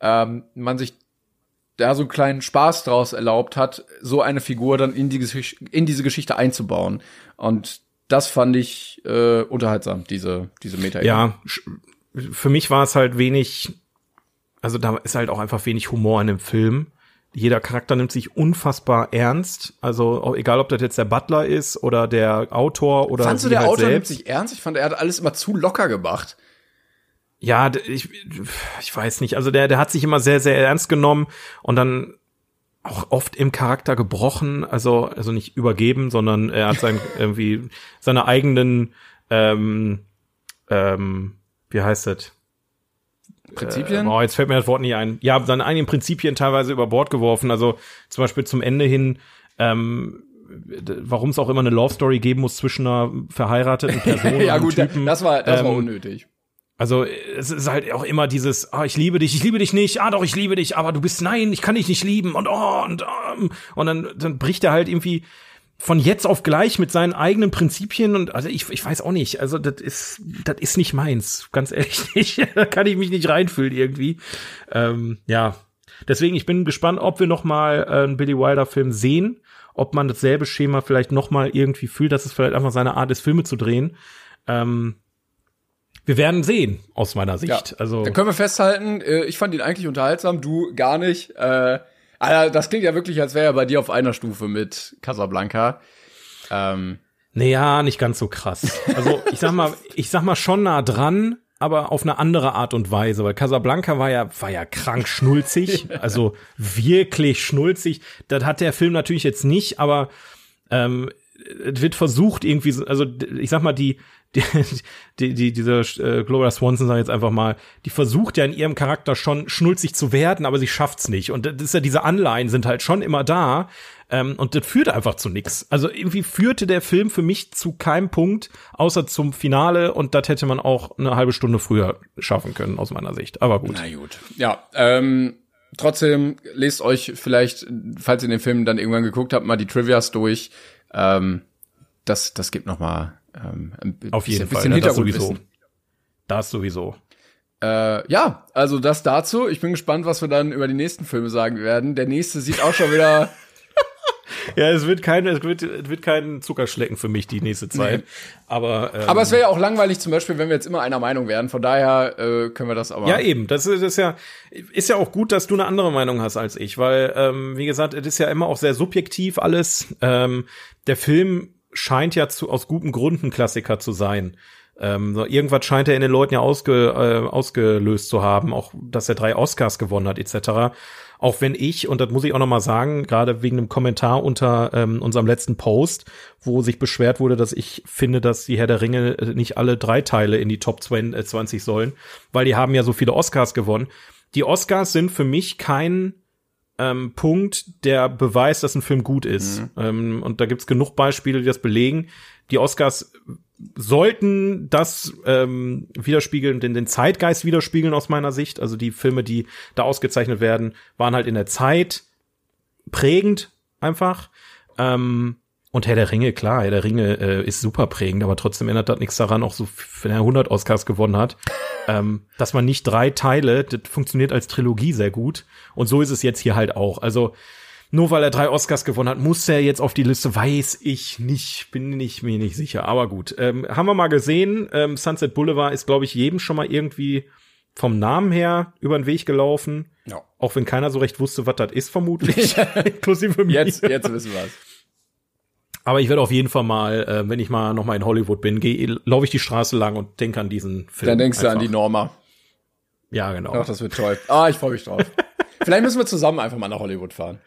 ähm, man sich da so einen kleinen Spaß draus erlaubt hat, so eine Figur dann in, die, in diese Geschichte einzubauen. Und das fand ich äh, unterhaltsam, diese, diese meta -Ebene. Ja, für mich war es halt wenig, also da ist halt auch einfach wenig Humor in dem Film jeder Charakter nimmt sich unfassbar ernst. Also egal, ob das jetzt der Butler ist oder der Autor oder Fandst du der halt Autor selbst. nimmt sich ernst? Ich fand, er hat alles immer zu locker gemacht. Ja, ich, ich weiß nicht. Also der, der hat sich immer sehr, sehr ernst genommen und dann auch oft im Charakter gebrochen. Also, also nicht übergeben, sondern er hat sein irgendwie seine eigenen, ähm, ähm, wie heißt das? Prinzipien? Äh, oh, jetzt fällt mir das Wort nicht ein. Ja, dann einige Prinzipien teilweise über Bord geworfen. Also zum Beispiel zum Ende hin, ähm, warum es auch immer eine Love Story geben muss zwischen einer verheirateten Person ja, und gut, Typen. Das war, das ähm, war unnötig. Also es ist halt auch immer dieses, ah, ich liebe dich, ich liebe dich nicht, ah doch, ich liebe dich, aber du bist nein, ich kann dich nicht lieben und oh und um, und dann dann bricht er halt irgendwie von jetzt auf gleich mit seinen eigenen Prinzipien und also ich, ich weiß auch nicht, also das ist das ist nicht meins, ganz ehrlich nicht. da kann ich mich nicht reinfühlen irgendwie. Ähm, ja, deswegen ich bin gespannt, ob wir noch mal äh, einen Billy Wilder Film sehen, ob man dasselbe Schema vielleicht noch mal irgendwie fühlt, dass es vielleicht einfach seine Art ist, Filme zu drehen. Ähm, wir werden sehen, aus meiner Sicht. Ja, also dann können wir festhalten, äh, ich fand ihn eigentlich unterhaltsam, du gar nicht. Äh Alter, das klingt ja wirklich, als wäre er bei dir auf einer Stufe mit Casablanca. Ähm. Naja, nicht ganz so krass. Also ich sag mal, ich sag mal schon nah dran, aber auf eine andere Art und Weise, weil Casablanca war ja, war ja krank schnulzig, also wirklich schnulzig. Das hat der Film natürlich jetzt nicht, aber ähm, es wird versucht irgendwie, also ich sag mal, die, die, die, die diese äh, Gloria Swanson, sag jetzt einfach mal, die versucht ja in ihrem Charakter schon schnulzig zu werden, aber sie schafft's nicht. Und das ist ja, diese Anleihen sind halt schon immer da. Ähm, und das führt einfach zu nix. Also irgendwie führte der Film für mich zu keinem Punkt, außer zum Finale. Und das hätte man auch eine halbe Stunde früher schaffen können, aus meiner Sicht. Aber gut. Na gut. Ja, ähm, trotzdem lest euch vielleicht, falls ihr den Film dann irgendwann geguckt habt, mal die Trivias durch. Ähm, das, das gibt noch mal ähm, Auf jeden bisschen Fall, das sowieso. Das sowieso. Äh, ja, also das dazu. Ich bin gespannt, was wir dann über die nächsten Filme sagen werden. Der nächste sieht auch schon wieder. ja, es wird kein, es wird, es wird kein Zuckerschlecken für mich die nächste Zeit. Nee. Aber, ähm, aber es wäre ja auch langweilig, zum Beispiel, wenn wir jetzt immer einer Meinung wären. Von daher äh, können wir das aber. Ja, eben. Das ist, das ist ja, ist ja auch gut, dass du eine andere Meinung hast als ich, weil, ähm, wie gesagt, es ist ja immer auch sehr subjektiv alles. Ähm, der Film scheint ja zu, aus gutem Grund ein Klassiker zu sein. Ähm, irgendwas scheint er in den Leuten ja ausge, äh, ausgelöst zu haben, auch dass er drei Oscars gewonnen hat, etc. Auch wenn ich, und das muss ich auch noch mal sagen, gerade wegen einem Kommentar unter ähm, unserem letzten Post, wo sich beschwert wurde, dass ich finde, dass die Herr der Ringe äh, nicht alle drei Teile in die Top 20 äh, sollen, weil die haben ja so viele Oscars gewonnen. Die Oscars sind für mich kein ähm, Punkt, der beweist, dass ein Film gut ist. Mhm. Ähm, und da gibt's genug Beispiele, die das belegen. Die Oscars sollten das ähm, widerspiegeln, den, den Zeitgeist widerspiegeln aus meiner Sicht. Also die Filme, die da ausgezeichnet werden, waren halt in der Zeit prägend einfach. Ähm, und Herr der Ringe, klar, Herr der Ringe äh, ist super prägend, aber trotzdem ändert das nichts daran, auch so, wenn er 100 Oscars gewonnen hat, ähm, dass man nicht drei Teile, das funktioniert als Trilogie sehr gut. Und so ist es jetzt hier halt auch. Also nur weil er drei Oscars gewonnen hat, muss er jetzt auf die Liste, weiß ich nicht, bin ich mir nicht sicher. Aber gut, ähm, haben wir mal gesehen. Ähm, Sunset Boulevard ist, glaube ich, jedem schon mal irgendwie vom Namen her über den Weg gelaufen. Ja. Auch wenn keiner so recht wusste, was das ist, vermutlich. Inklusive mir. Jetzt, jetzt wissen wir es. Aber ich werde auf jeden Fall mal, äh, wenn ich mal noch mal in Hollywood bin, gehe, laufe ich die Straße lang und denke an diesen Film. Dann denkst einfach. du an die Norma. Ja, genau. Ach, das wird toll. Ah, ich freue mich drauf. Vielleicht müssen wir zusammen einfach mal nach Hollywood fahren.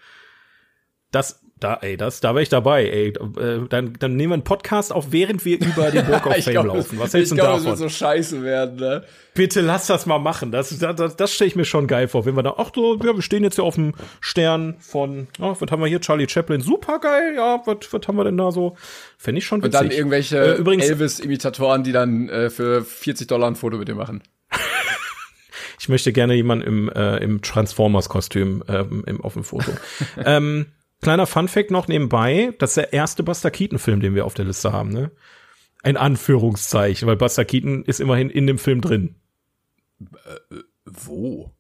Das, da, ey, das, da wäre ich dabei, ey. Äh, dann, dann nehmen wir einen Podcast auf, während wir über den Walk of Fame glaub, laufen. Was hältst du davon? Ich glaube, es wird so scheiße werden, ne? Bitte lass das mal machen. Das, das, das stelle ich mir schon geil vor. Wenn wir da, ach so, ja, wir stehen jetzt hier auf dem Stern von, oh, was haben wir hier? Charlie Chaplin. Super geil, ja, was, was haben wir denn da so? Fände ich schon witzig. Und dann irgendwelche äh, Elvis-Imitatoren, die dann äh, für 40 Dollar ein Foto mit dir machen. ich möchte gerne jemanden im, äh, im Transformers-Kostüm ähm, im, auf dem Foto. ähm, Kleiner Funfact noch nebenbei, das ist der erste Buster Keaton-Film, den wir auf der Liste haben, ne? Ein Anführungszeichen, weil Buster Keaton ist immerhin in dem Film drin. Äh, wo?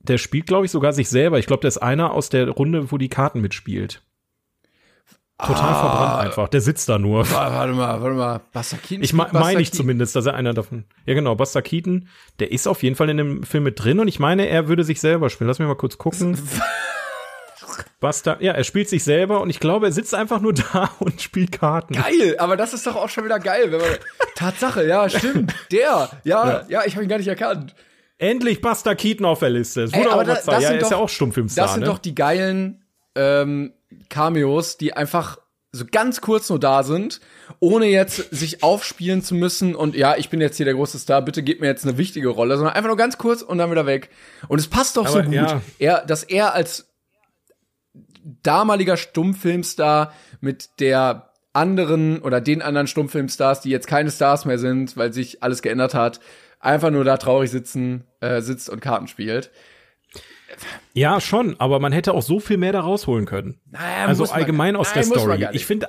Der spielt, glaube ich, sogar sich selber. Ich glaube, der ist einer aus der Runde, wo die Karten mitspielt. Total ah, verbrannt einfach. Der sitzt da nur. Warte mal, warte mal. Buster Keaton? Ich meine ich zumindest, dass er einer davon. Ja, genau. Buster Keaton, der ist auf jeden Fall in dem Film mit drin und ich meine, er würde sich selber spielen. Lass mich mal kurz gucken. Buster, ja, er spielt sich selber und ich glaube, er sitzt einfach nur da und spielt Karten. Geil, aber das ist doch auch schon wieder geil, wenn man Tatsache, ja, stimmt. Der, ja, ja, ja ich habe ihn gar nicht erkannt. Endlich Buster Keaton auf der Liste. Es wurde Ey, auch da, Zeit. Ja, er ist ja auch Stummfilmstar. Das sind ne? doch die geilen ähm, Cameos, die einfach so ganz kurz nur da sind, ohne jetzt sich aufspielen zu müssen und ja, ich bin jetzt hier der große Star, bitte gib mir jetzt eine wichtige Rolle, sondern einfach nur ganz kurz und dann wieder weg. Und es passt doch Aber, so gut, ja. er, dass er als damaliger Stummfilmstar mit der anderen oder den anderen Stummfilmstars, die jetzt keine Stars mehr sind, weil sich alles geändert hat, einfach nur da traurig sitzen, äh, sitzt und Karten spielt. Ja, schon, aber man hätte auch so viel mehr da rausholen können. Naja, also allgemein aus nein, der Story. Ich finde,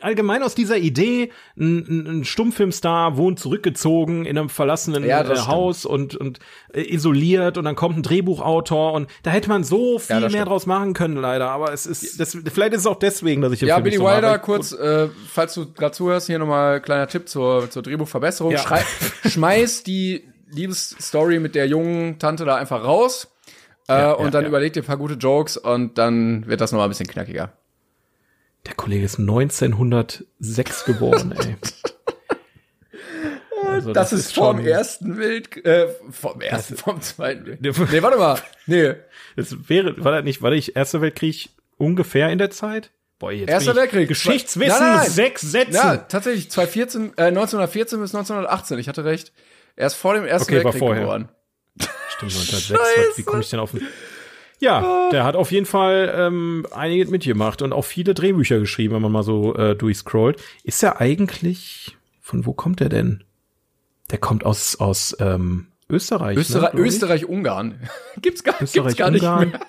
allgemein aus dieser Idee, ein, ein Stummfilmstar wohnt zurückgezogen in einem verlassenen ja, äh, Haus und, und äh, isoliert und dann kommt ein Drehbuchautor und da hätte man so viel ja, mehr stimmt. draus machen können, leider. Aber es ist, das, vielleicht ist es auch deswegen, dass ich den Ja, Film Billy so Wilder, mache. kurz, äh, falls du gerade zuhörst, hier nochmal kleiner Tipp zur, zur Drehbuchverbesserung. Ja. Schrei schmeiß die Liebesstory mit der jungen Tante da einfach raus. Äh, ja, und dann überleg dir ein paar gute Jokes und dann wird das nochmal ein bisschen knackiger. Der Kollege ist 1906 geboren, ey. Also, das, das, ist, vom ersten Welt, äh, vom ersten, vom zweiten Welt. Nee, warte mal. Nee. Das wäre, war das nicht, war ich Erster Weltkrieg ungefähr in der Zeit? Boah, jetzt Erster Weltkrieg. Geschichtswissen, nein, nein. sechs Sätze. Ja, tatsächlich, 2014, äh, 1914 bis 1918. Ich hatte recht. Er ist vor dem Ersten okay, Weltkrieg geboren. Stimmt, 1906. Wie komme ich denn auf den ja, der hat auf jeden Fall ähm, einiges mitgemacht und auch viele Drehbücher geschrieben, wenn man mal so äh, durchscrollt. Ist er eigentlich, von wo kommt er denn? Der kommt aus, aus ähm, Österreich. Österreich, ne, Österreich-Ungarn. gibt's gar, Österreich, gibt's gar nicht mehr.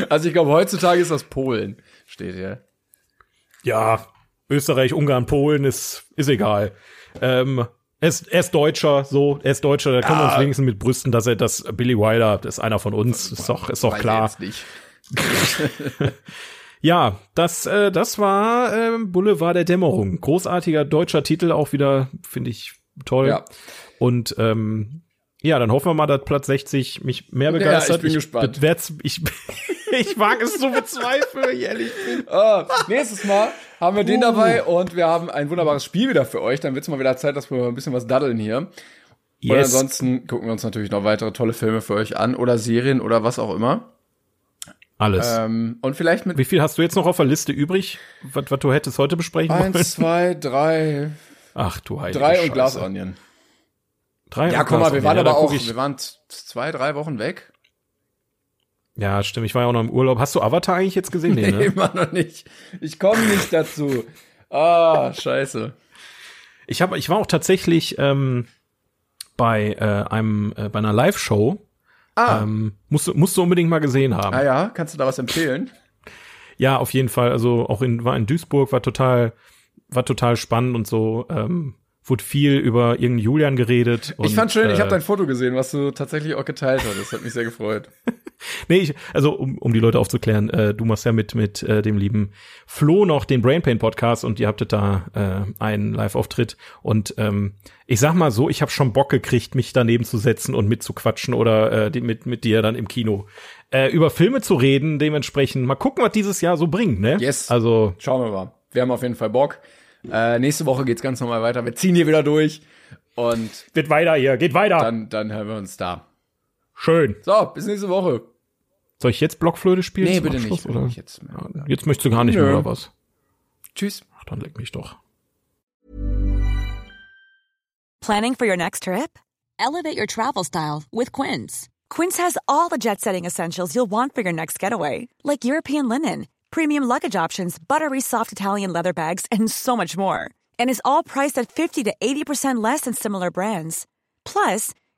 also ich glaube, heutzutage ist das Polen, steht hier. Ja, Österreich, Ungarn, Polen ist, ist egal. Ähm, er ist, er ist Deutscher, so, er ist Deutscher, da können ja. wir uns wenigstens mit brüsten, dass er das Billy Wilder ist einer von uns, ist doch, ist doch klar. ja, das, äh, das war äh, Boulevard der Dämmerung. Großartiger deutscher Titel, auch wieder, finde ich toll. Ja. Und ähm, ja, dann hoffen wir mal, dass Platz 60 mich mehr begeistert. Ja, ich bin ich gespannt. Ich, ich, ich wage es zu bezweifeln, wenn ich ehrlich bin. Oh, nächstes Mal haben wir den uh. dabei und wir haben ein wunderbares Spiel wieder für euch. Dann wird's mal wieder Zeit, dass wir ein bisschen was daddeln hier. Yes. Und ansonsten gucken wir uns natürlich noch weitere tolle Filme für euch an oder Serien oder was auch immer. Alles. Ähm, und vielleicht mit. Wie viel hast du jetzt noch auf der Liste übrig, was, was du hättest heute besprechen Eins, wollen? Eins, zwei, drei. Ach du heilige Drei und Glas Onion. Drei ja, guck mal, wir waren ja, aber auch, wir waren zwei, drei Wochen weg. Ja, stimmt. Ich war ja auch noch im Urlaub. Hast du Avatar eigentlich jetzt gesehen? Nee, nee ne? immer noch nicht. Ich komme nicht dazu. Ah, scheiße. Ich habe, ich war auch tatsächlich ähm, bei äh, einem äh, bei einer Live-Show. Ah. Ähm, musst, musst du unbedingt mal gesehen haben. Ah ja, kannst du da was empfehlen? Ja, auf jeden Fall. Also auch in war in Duisburg, war total war total spannend und so. Ähm, wurde viel über irgendeinen Julian geredet. Und, ich fand schön, äh, ich habe dein Foto gesehen, was du tatsächlich auch geteilt hast. Das hat mich sehr gefreut. nee, ich, also um, um die Leute aufzuklären, äh, du machst ja mit mit äh, dem lieben Flo noch den Brain Pain Podcast und ihr habtet da äh, einen Live-Auftritt und ähm, ich sag mal so, ich habe schon Bock gekriegt, mich daneben zu setzen und mitzuquatschen oder äh, die, mit mit dir dann im Kino äh, über Filme zu reden. Dementsprechend mal gucken, was dieses Jahr so bringt, ne? Yes. Also schauen wir mal. Wir haben auf jeden Fall Bock. Äh, nächste Woche geht's ganz normal weiter. Wir ziehen hier wieder durch und geht weiter hier, geht weiter. Dann, dann hören wir uns da. Schön. So, bis nächste Woche. Soll ich jetzt Blockflöte spielen? Nee, bitte nicht, bitte nicht. Jetzt, ja, jetzt möchtest du gar nicht Nö. mehr, oder was? Tschüss. Ach, dann leck mich doch. Planning for your next trip? Elevate your travel style with Quince. Quince has all the jet-setting essentials you'll want for your next getaway, like European linen premium luggage options, buttery soft Italian leather bags, and so much more. And is all priced at 50 to 80% less than similar brands. Plus,